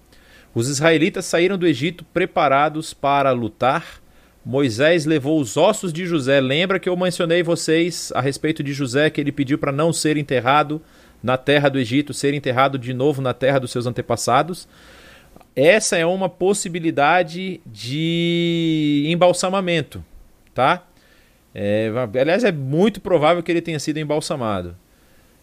Os israelitas saíram do Egito preparados para lutar. Moisés levou os ossos de José. Lembra que eu mencionei vocês a respeito de José que ele pediu para não ser enterrado na terra do Egito, ser enterrado de novo na terra dos seus antepassados. Essa é uma possibilidade de embalsamamento, tá? É, aliás, é muito provável que ele tenha sido embalsamado.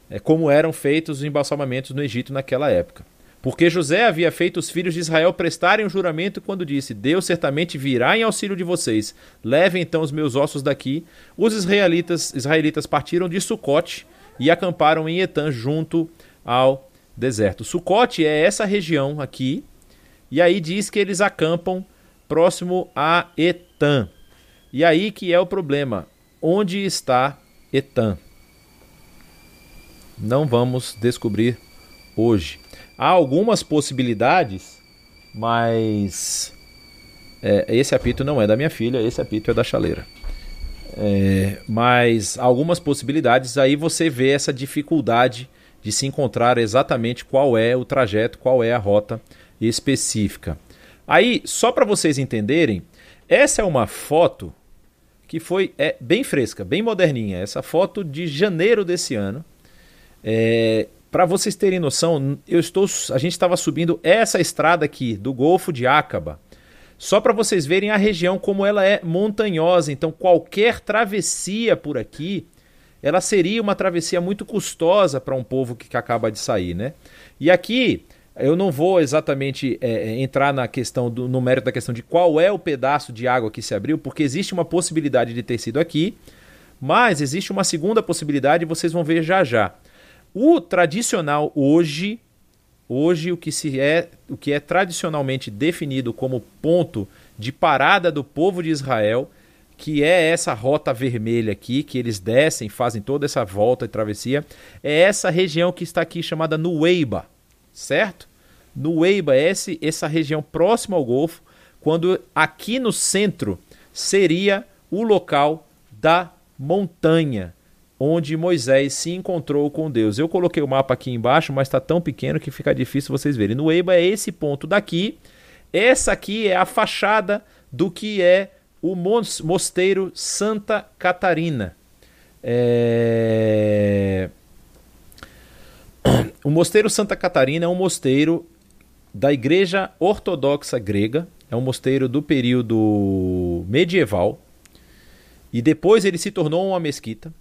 É como eram feitos os embalsamamentos no Egito naquela época. Porque José havia feito os filhos de Israel prestarem o juramento quando disse: Deus certamente virá em auxílio de vocês. Levem então os meus ossos daqui. Os israelitas, israelitas partiram de Sucote e acamparam em Etan junto ao deserto. Sucote é essa região aqui, e aí diz que eles acampam próximo a Etan. E aí que é o problema. Onde está Etan? Não vamos descobrir hoje. Há algumas possibilidades, mas é, esse apito não é da minha filha, esse apito é da chaleira. É, mas algumas possibilidades, aí você vê essa dificuldade de se encontrar exatamente qual é o trajeto, qual é a rota específica. Aí, só para vocês entenderem, essa é uma foto que foi é, bem fresca, bem moderninha. Essa foto de janeiro desse ano. É, para vocês terem noção, eu estou, a gente estava subindo essa estrada aqui do Golfo de Acaba só para vocês verem a região como ela é montanhosa, então qualquer travessia por aqui ela seria uma travessia muito custosa para um povo que, que acaba de sair, né? E aqui eu não vou exatamente é, é, entrar na questão do, no mérito da questão de qual é o pedaço de água que se abriu, porque existe uma possibilidade de ter sido aqui, mas existe uma segunda possibilidade, e vocês vão ver já já. O tradicional hoje, hoje o que se é, o que é tradicionalmente definido como ponto de parada do povo de Israel, que é essa rota vermelha aqui, que eles descem, fazem toda essa volta e travessia, é essa região que está aqui chamada Nueiba certo? No Weiba, esse, essa região próxima ao Golfo, quando aqui no centro seria o local da montanha onde Moisés se encontrou com Deus. Eu coloquei o mapa aqui embaixo, mas está tão pequeno que fica difícil vocês verem. No Eiba é esse ponto daqui. Essa aqui é a fachada do que é o mosteiro Santa Catarina. É... O Mosteiro Santa Catarina é um mosteiro da Igreja Ortodoxa Grega, é um mosteiro do período medieval, e depois ele se tornou uma mesquita,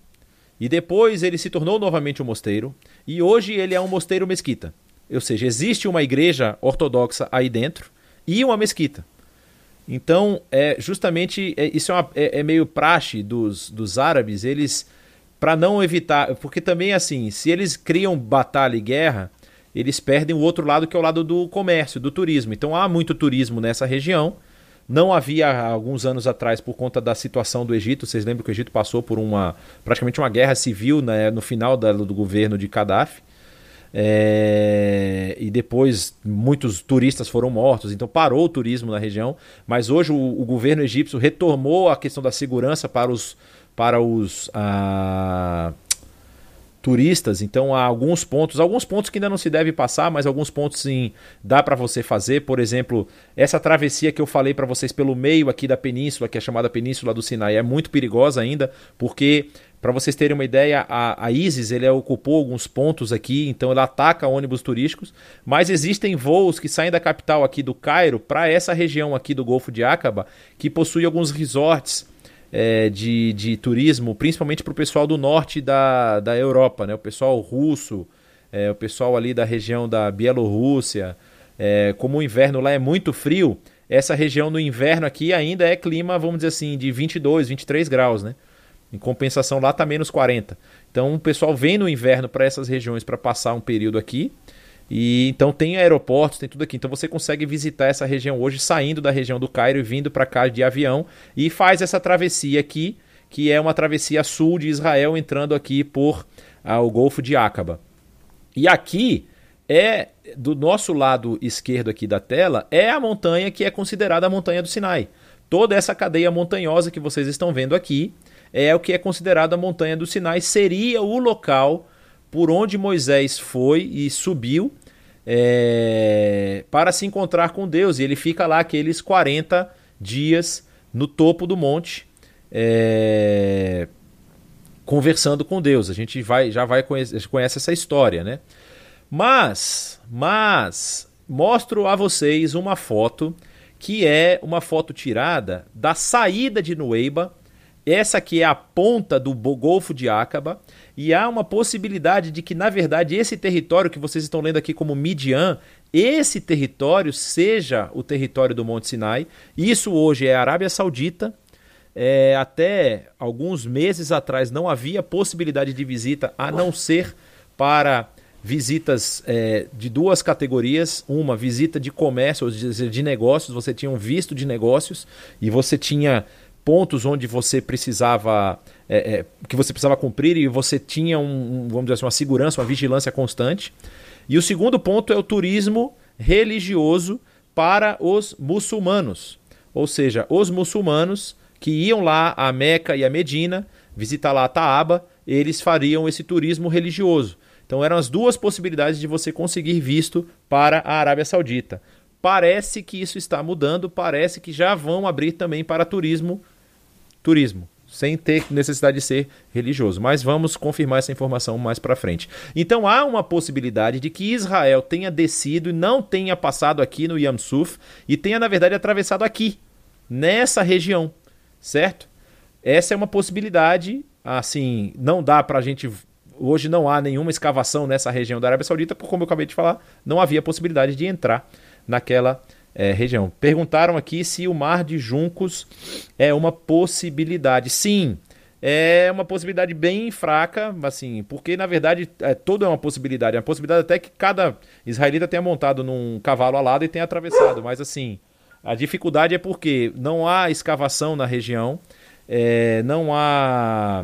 e depois ele se tornou novamente um mosteiro, e hoje ele é um mosteiro mesquita. Ou seja, existe uma igreja ortodoxa aí dentro e uma mesquita. Então, é justamente é, isso é, uma, é, é meio praxe dos, dos árabes, eles para não evitar, porque também assim, se eles criam batalha e guerra, eles perdem o outro lado que é o lado do comércio, do turismo. Então há muito turismo nessa região. Não havia alguns anos atrás por conta da situação do Egito. Vocês lembram que o Egito passou por uma praticamente uma guerra civil né, no final da, do governo de Gaddafi. É, e depois muitos turistas foram mortos, então parou o turismo na região. Mas hoje o, o governo egípcio retomou a questão da segurança para os, para os ah, turistas. Então há alguns pontos, alguns pontos que ainda não se deve passar, mas alguns pontos sim dá para você fazer. Por exemplo, essa travessia que eu falei para vocês pelo meio aqui da península, que é chamada Península do Sinai, é muito perigosa ainda, porque para vocês terem uma ideia, a, a ISIS ele ocupou alguns pontos aqui, então ela ataca ônibus turísticos, mas existem voos que saem da capital aqui do Cairo para essa região aqui do Golfo de Aqaba, que possui alguns resorts é, de, de turismo, principalmente para o pessoal do norte da, da Europa, né? o pessoal russo, é, o pessoal ali da região da Bielorrússia. É, como o inverno lá é muito frio, essa região no inverno aqui ainda é clima, vamos dizer assim, de 22, 23 graus, né? Em compensação lá está menos 40. Então o pessoal vem no inverno para essas regiões para passar um período aqui e então tem aeroportos, tem tudo aqui. Então você consegue visitar essa região hoje saindo da região do Cairo e vindo para cá de avião e faz essa travessia aqui, que é uma travessia sul de Israel entrando aqui por ah, o Golfo de Aqaba. E aqui é do nosso lado esquerdo aqui da tela é a montanha que é considerada a montanha do Sinai. Toda essa cadeia montanhosa que vocês estão vendo aqui é o que é considerado a montanha do Sinai, seria o local por onde Moisés foi e subiu é, para se encontrar com Deus. E ele fica lá aqueles 40 dias no topo do monte, é, conversando com Deus. A gente vai, já vai conhece, conhece essa história, né? Mas, mas mostro a vocês uma foto que é uma foto tirada da saída de Nueiba. Essa aqui é a ponta do Golfo de Acaba e há uma possibilidade de que, na verdade, esse território que vocês estão lendo aqui como Midian, esse território seja o território do Monte Sinai. Isso hoje é Arábia Saudita. É, até alguns meses atrás não havia possibilidade de visita a não ser para visitas é, de duas categorias. Uma, visita de comércio, ou de negócios. Você tinha um visto de negócios e você tinha pontos onde você precisava é, é, que você precisava cumprir e você tinha um, vamos dizer assim, uma segurança, uma vigilância constante. E o segundo ponto é o turismo religioso para os muçulmanos, ou seja, os muçulmanos que iam lá a Meca e a Medina visitar lá a Taaba, eles fariam esse turismo religioso. Então eram as duas possibilidades de você conseguir visto para a Arábia Saudita. Parece que isso está mudando, parece que já vão abrir também para turismo turismo, sem ter necessidade de ser religioso. Mas vamos confirmar essa informação mais para frente. Então há uma possibilidade de que Israel tenha descido e não tenha passado aqui no Yam Suf e tenha na verdade atravessado aqui, nessa região, certo? Essa é uma possibilidade assim, não dá para a gente hoje não há nenhuma escavação nessa região da Arábia Saudita, porque, como eu acabei de falar, não havia possibilidade de entrar naquela é, região. Perguntaram aqui se o Mar de Juncos é uma possibilidade. Sim, é uma possibilidade bem fraca, assim, porque na verdade é, tudo é uma possibilidade. É uma possibilidade até que cada israelita tenha montado num cavalo alado e tenha atravessado, mas assim, a dificuldade é porque não há escavação na região, é, não há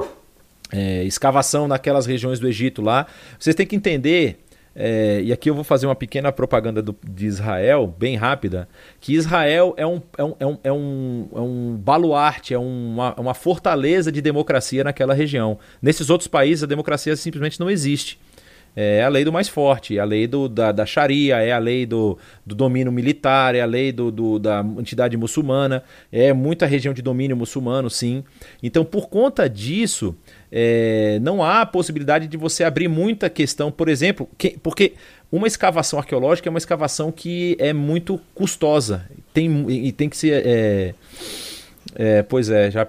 é, escavação naquelas regiões do Egito lá. Vocês têm que entender é, e aqui eu vou fazer uma pequena propaganda do, de Israel, bem rápida, que Israel é um, é um, é um, é um, é um baluarte, é uma, uma fortaleza de democracia naquela região. Nesses outros países, a democracia simplesmente não existe. É a lei do mais forte, é a lei do, da, da Sharia, é a lei do, do domínio militar, é a lei do, do, da entidade muçulmana, é muita região de domínio muçulmano, sim. Então, por conta disso, é, não há possibilidade de você abrir muita questão, por exemplo, que, porque uma escavação arqueológica é uma escavação que é muito custosa tem, e tem que ser. É, é, pois é, já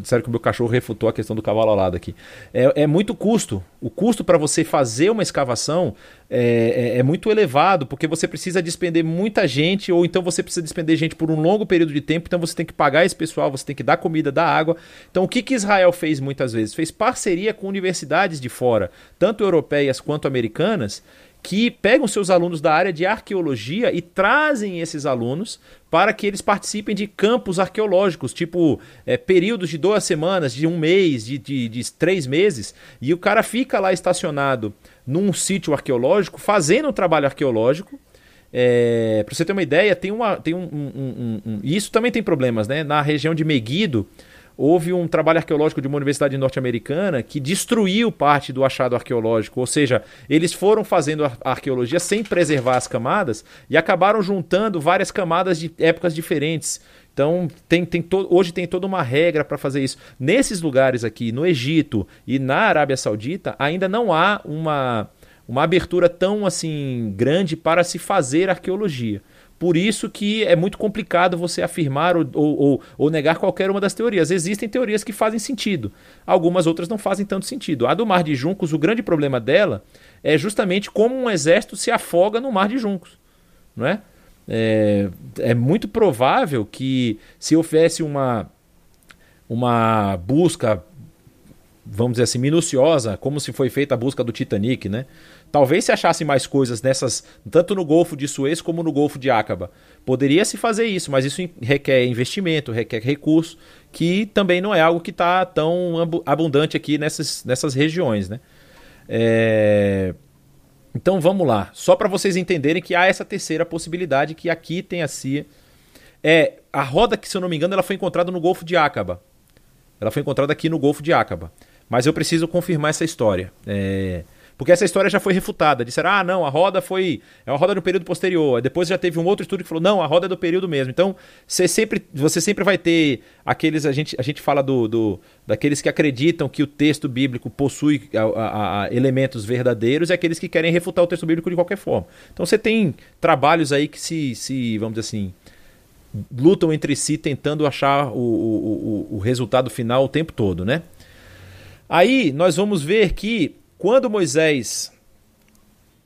disseram que o meu cachorro refutou a questão do cavalo alado aqui. É, é muito custo. O custo para você fazer uma escavação é, é, é, muito elevado, porque você precisa despender muita gente, ou então você precisa despender gente por um longo período de tempo, então você tem que pagar esse pessoal, você tem que dar comida, dar água. Então o que, que Israel fez muitas vezes? Fez parceria com universidades de fora, tanto europeias quanto americanas, que pegam seus alunos da área de arqueologia e trazem esses alunos para que eles participem de campos arqueológicos, tipo é, períodos de duas semanas, de um mês, de, de, de, três meses, e o cara fica lá estacionado num sítio arqueológico, fazendo um trabalho arqueológico. É, para você ter uma ideia, tem uma. Tem um, um, um, um, isso também tem problemas, né? Na região de Meguido, houve um trabalho arqueológico de uma universidade norte-americana que destruiu parte do achado arqueológico, ou seja, eles foram fazendo a arqueologia sem preservar as camadas e acabaram juntando várias camadas de épocas diferentes. Então, tem, tem to... hoje tem toda uma regra para fazer isso. Nesses lugares aqui, no Egito e na Arábia Saudita, ainda não há uma, uma abertura tão assim grande para se fazer arqueologia. Por isso que é muito complicado você afirmar ou, ou, ou, negar qualquer uma das teorias. Existem teorias que fazem sentido, algumas outras não fazem tanto sentido. A do Mar de Juncos, o grande problema dela é justamente como um exército se afoga no Mar de Juncos. Não é? É, é muito provável que se houvesse uma, uma busca, vamos dizer assim, minuciosa, como se foi feita a busca do Titanic, né? Talvez se achasse mais coisas nessas, tanto no Golfo de Suez como no Golfo de Aqaba. Poderia se fazer isso, mas isso requer investimento, requer recurso, que também não é algo que está tão abundante aqui nessas, nessas regiões, né? É... Então vamos lá, só para vocês entenderem que há essa terceira possibilidade que aqui tem a CIA. É a roda que, se eu não me engano, ela foi encontrada no Golfo de Aqaba. Ela foi encontrada aqui no Golfo de Aqaba. Mas eu preciso confirmar essa história. É... Porque essa história já foi refutada. Disseram, ah, não, a roda foi. É uma roda do período posterior. Depois já teve um outro estudo que falou, não, a roda é do período mesmo. Então, você sempre, você sempre vai ter aqueles. A gente, a gente fala do, do daqueles que acreditam que o texto bíblico possui a, a, a elementos verdadeiros e aqueles que querem refutar o texto bíblico de qualquer forma. Então você tem trabalhos aí que se, se vamos dizer assim, lutam entre si tentando achar o, o, o, o resultado final o tempo todo, né? Aí nós vamos ver que quando Moisés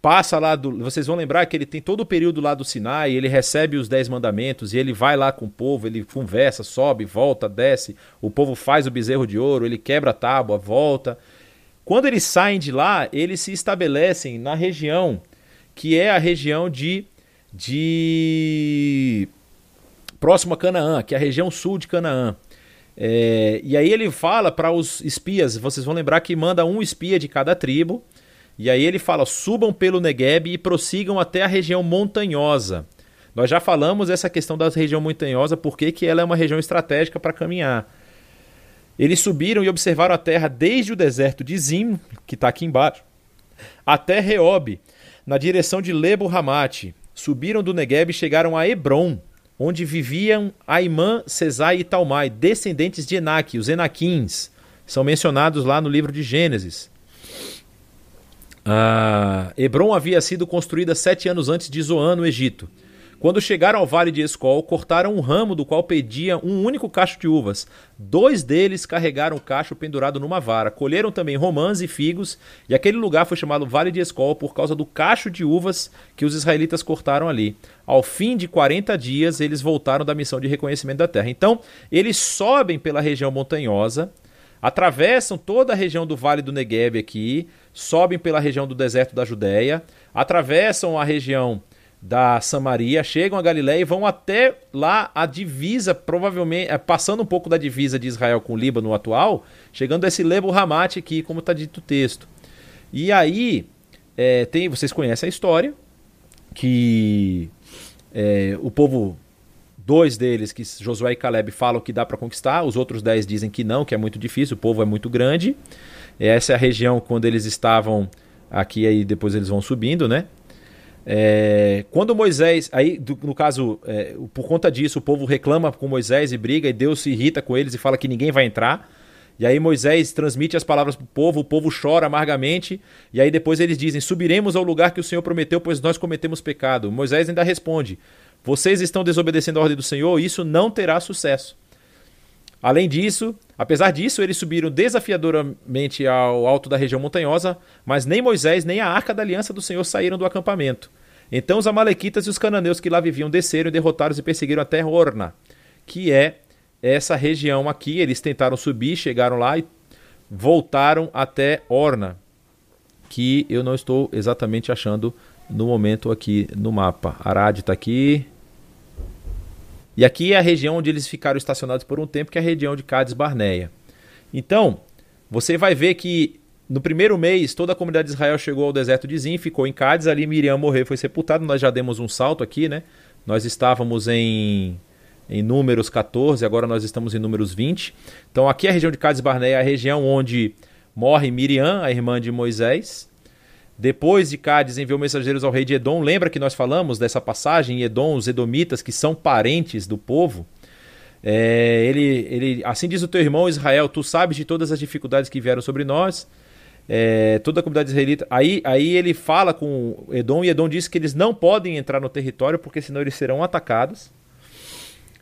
passa lá do. Vocês vão lembrar que ele tem todo o período lá do Sinai, ele recebe os dez mandamentos e ele vai lá com o povo, ele conversa, sobe, volta, desce. O povo faz o bezerro de ouro, ele quebra a tábua, volta. Quando eles saem de lá, eles se estabelecem na região que é a região de. de próximo a Canaã, que é a região sul de Canaã. É, e aí ele fala para os espias, vocês vão lembrar que manda um espia de cada tribo, e aí ele fala: subam pelo Negueb e prossigam até a região montanhosa. Nós já falamos essa questão da região montanhosa, porque que ela é uma região estratégica para caminhar. Eles subiram e observaram a terra desde o deserto de Zim, que está aqui embaixo, até Reob, na direção de Lebo Ramate. Subiram do Negueb e chegaram a Hebron, onde viviam Aimã, Cesai e Talmai, descendentes de Enaque, os Enaquins. São mencionados lá no livro de Gênesis. Ah, Hebron havia sido construída sete anos antes de Zoan, no Egito. Quando chegaram ao vale de Escol, cortaram um ramo do qual pedia um único cacho de uvas. Dois deles carregaram o cacho pendurado numa vara. Colheram também romãs e figos, e aquele lugar foi chamado Vale de Escol por causa do cacho de uvas que os israelitas cortaram ali. Ao fim de 40 dias, eles voltaram da missão de reconhecimento da terra. Então, eles sobem pela região montanhosa, atravessam toda a região do Vale do Negueb aqui, sobem pela região do deserto da Judéia, atravessam a região da Samaria, chegam a Galiléia e vão até lá a divisa, provavelmente, é, passando um pouco da divisa de Israel com o Líbano atual, chegando a esse Lebo Hamat aqui, como está dito o texto. E aí, é, tem, vocês conhecem a história, que é, o povo, dois deles, que Josué e Caleb falam que dá para conquistar, os outros dez dizem que não, que é muito difícil, o povo é muito grande. Essa é a região quando eles estavam aqui, aí depois eles vão subindo, né? É, quando Moisés, aí no caso, é, por conta disso, o povo reclama com Moisés e briga, e Deus se irrita com eles e fala que ninguém vai entrar. E aí Moisés transmite as palavras para o povo, o povo chora amargamente, e aí depois eles dizem: Subiremos ao lugar que o Senhor prometeu, pois nós cometemos pecado. Moisés ainda responde: Vocês estão desobedecendo a ordem do Senhor, isso não terá sucesso. Além disso, apesar disso, eles subiram desafiadoramente ao alto da região montanhosa, mas nem Moisés nem a arca da aliança do Senhor saíram do acampamento. Então os amalequitas e os cananeus que lá viviam desceram e derrotaram e perseguiram até Orna, que é essa região aqui. Eles tentaram subir, chegaram lá e voltaram até Orna, que eu não estou exatamente achando no momento aqui no mapa. Arad está aqui, e aqui é a região onde eles ficaram estacionados por um tempo, que é a região de Cádiz Barneia. Então, você vai ver que no primeiro mês toda a comunidade de Israel chegou ao deserto de Zin, ficou em Cádiz, ali Miriam morreu, foi sepultado. Nós já demos um salto aqui, né? Nós estávamos em em números 14, agora nós estamos em números 20. Então aqui é a região de Cádiz Barneia, a região onde morre Miriam, a irmã de Moisés. Depois de Cádiz enviou mensageiros ao rei de Edom. Lembra que nós falamos dessa passagem em Edom, os edomitas, que são parentes do povo? É, ele, ele, assim diz o teu irmão Israel: Tu sabes de todas as dificuldades que vieram sobre nós. É, toda a comunidade israelita. Aí, aí ele fala com Edom e Edom diz que eles não podem entrar no território porque senão eles serão atacados.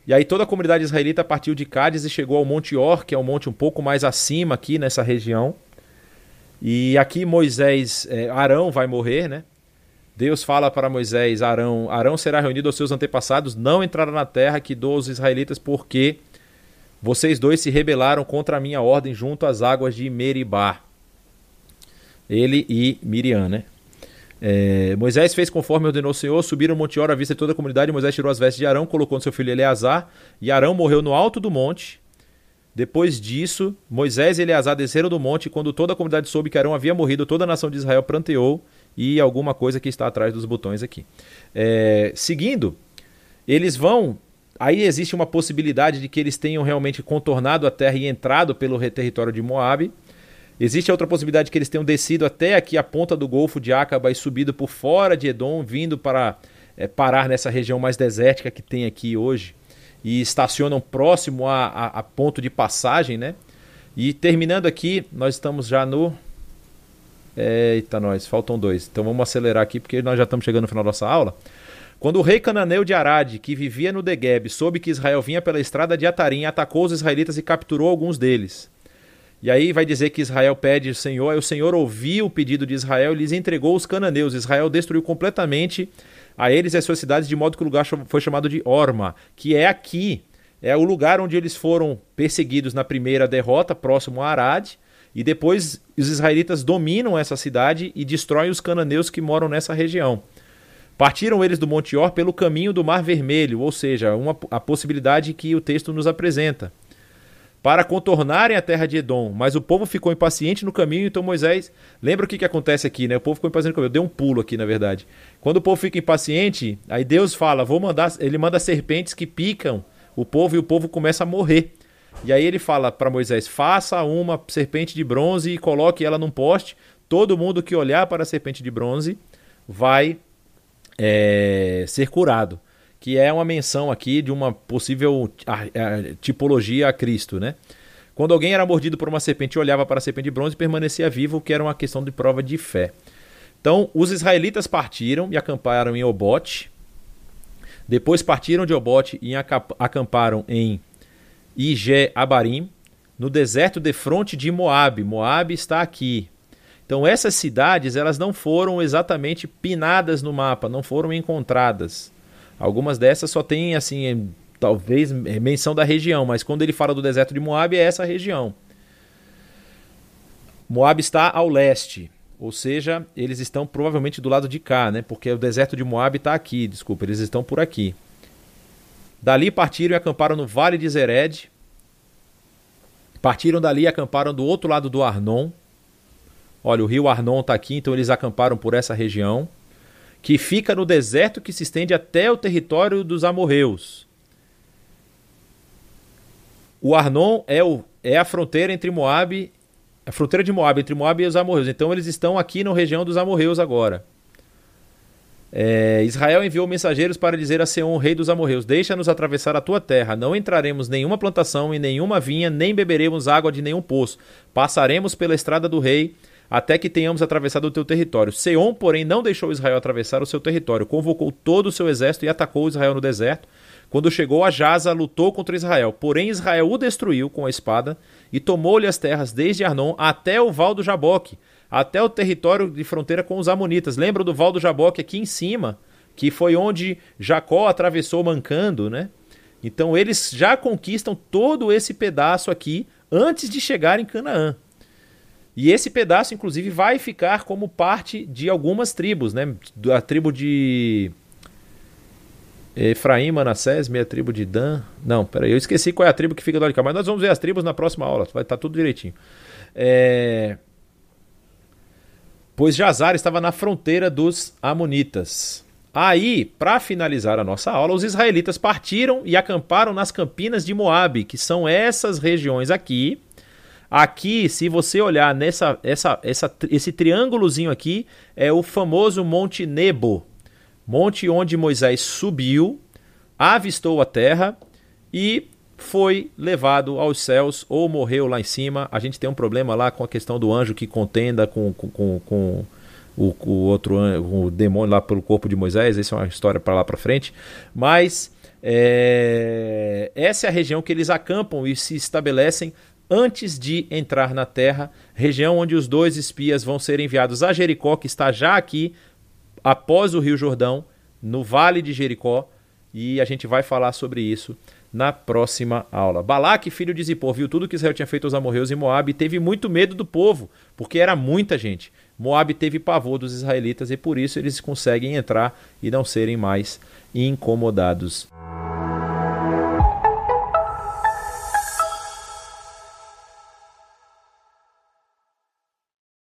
E aí toda a comunidade israelita partiu de Cádiz e chegou ao Monte Or, que é um monte um pouco mais acima aqui nessa região. E aqui Moisés, é, Arão vai morrer, né? Deus fala para Moisés, Arão, Arão será reunido aos seus antepassados, não entrará na terra que dou aos israelitas, porque vocês dois se rebelaram contra a minha ordem junto às águas de Meribá. Ele e Miriam, né? É, Moisés fez conforme ordenou o Senhor, subiram o Monte Or à vista de toda a comunidade, Moisés tirou as vestes de Arão, colocou no seu filho Eleazar, e Arão morreu no alto do monte, depois disso, Moisés e Eleazar desceram do monte, e quando toda a comunidade soube que Arão havia morrido, toda a nação de Israel pranteou, e alguma coisa que está atrás dos botões aqui. É, seguindo, eles vão. Aí existe uma possibilidade de que eles tenham realmente contornado a terra e entrado pelo território de Moabe. Existe outra possibilidade de que eles tenham descido até aqui a ponta do Golfo de Acaba e subido por fora de Edom, vindo para é, parar nessa região mais desértica que tem aqui hoje e estacionam próximo a, a, a, ponto de passagem, né? E terminando aqui, nós estamos já no. Eita, nós, faltam dois. Então vamos acelerar aqui porque nós já estamos chegando no final da nossa aula. Quando o rei cananeu de Arad, que vivia no Degeb, soube que Israel vinha pela estrada de Atarim, atacou os israelitas e capturou alguns deles. E aí vai dizer que Israel pede ao Senhor, aí o Senhor ouviu o pedido de Israel e lhes entregou os cananeus. Israel destruiu completamente a eles e as suas cidades, de modo que o lugar foi chamado de Orma, que é aqui, é o lugar onde eles foram perseguidos na primeira derrota, próximo a Arad, e depois os israelitas dominam essa cidade e destroem os cananeus que moram nessa região. Partiram eles do Monte Or pelo caminho do Mar Vermelho, ou seja, uma, a possibilidade que o texto nos apresenta para contornarem a terra de Edom. Mas o povo ficou impaciente no caminho, então Moisés. Lembra o que, que acontece aqui, né? O povo ficou impaciente no caminho. Eu dei um pulo aqui, na verdade. Quando o povo fica impaciente, aí Deus fala: vou mandar. Ele manda serpentes que picam o povo e o povo começa a morrer. E aí ele fala para Moisés: faça uma serpente de bronze e coloque ela num poste. Todo mundo que olhar para a serpente de bronze vai é, ser curado que é uma menção aqui de uma possível tipologia a Cristo, né? Quando alguém era mordido por uma serpente, olhava para a serpente de bronze e permanecia vivo, que era uma questão de prova de fé. Então, os israelitas partiram e acamparam em Obote. Depois partiram de Obote e acamparam em Ije Abarim, no deserto de fronte de Moabe. Moabe está aqui. Então essas cidades elas não foram exatamente pinadas no mapa, não foram encontradas. Algumas dessas só tem assim, talvez menção da região, mas quando ele fala do deserto de Moabe é essa região. Moabe está ao leste, ou seja, eles estão provavelmente do lado de cá, né? Porque o deserto de Moabe está aqui, desculpa, eles estão por aqui. Dali partiram e acamparam no vale de Zered. Partiram dali e acamparam do outro lado do Arnon. Olha, o rio Arnon está aqui, então eles acamparam por essa região, que fica no deserto que se estende até o território dos amorreus. O Arnon é, o, é a fronteira entre Moabe a fronteira de Moab, entre Moab e os amorreus. Então eles estão aqui na região dos amorreus agora. É, Israel enviou mensageiros para dizer a Seom, rei dos amorreus: Deixa-nos atravessar a tua terra. Não entraremos nenhuma plantação e nenhuma vinha, nem beberemos água de nenhum poço. Passaremos pela estrada do rei até que tenhamos atravessado o teu território. Seom, porém, não deixou Israel atravessar o seu território. Convocou todo o seu exército e atacou Israel no deserto. Quando chegou a Jaza, lutou contra Israel. Porém, Israel o destruiu com a espada e tomou-lhe as terras desde Arnon até o Val do Jaboque, até o território de fronteira com os Amonitas. Lembra do Val do Jaboque aqui em cima, que foi onde Jacó atravessou mancando, né? Então eles já conquistam todo esse pedaço aqui antes de chegar em Canaã. E esse pedaço, inclusive, vai ficar como parte de algumas tribos, né? A tribo de Efraim, Manassés, meia tribo de Dan. Não, peraí, eu esqueci qual é a tribo que fica do lado de cá, mas nós vamos ver as tribos na próxima aula, vai estar tá tudo direitinho. É... Pois Jazar estava na fronteira dos Amonitas. Aí, para finalizar a nossa aula, os israelitas partiram e acamparam nas campinas de Moabe, que são essas regiões aqui. Aqui, se você olhar nessa, essa, essa, esse triângulozinho aqui, é o famoso Monte Nebo, monte onde Moisés subiu, avistou a terra e foi levado aos céus ou morreu lá em cima. A gente tem um problema lá com a questão do anjo que contenda com, com, com, com o, o, outro o demônio lá pelo corpo de Moisés. Essa é uma história para lá para frente. Mas é, essa é a região que eles acampam e se estabelecem antes de entrar na terra, região onde os dois espias vão ser enviados a Jericó, que está já aqui após o Rio Jordão, no Vale de Jericó, e a gente vai falar sobre isso na próxima aula. Balaque, filho de Zippor, viu tudo que Israel tinha feito aos amorreus e Moab e teve muito medo do povo, porque era muita gente. Moab teve pavor dos israelitas e por isso eles conseguem entrar e não serem mais incomodados.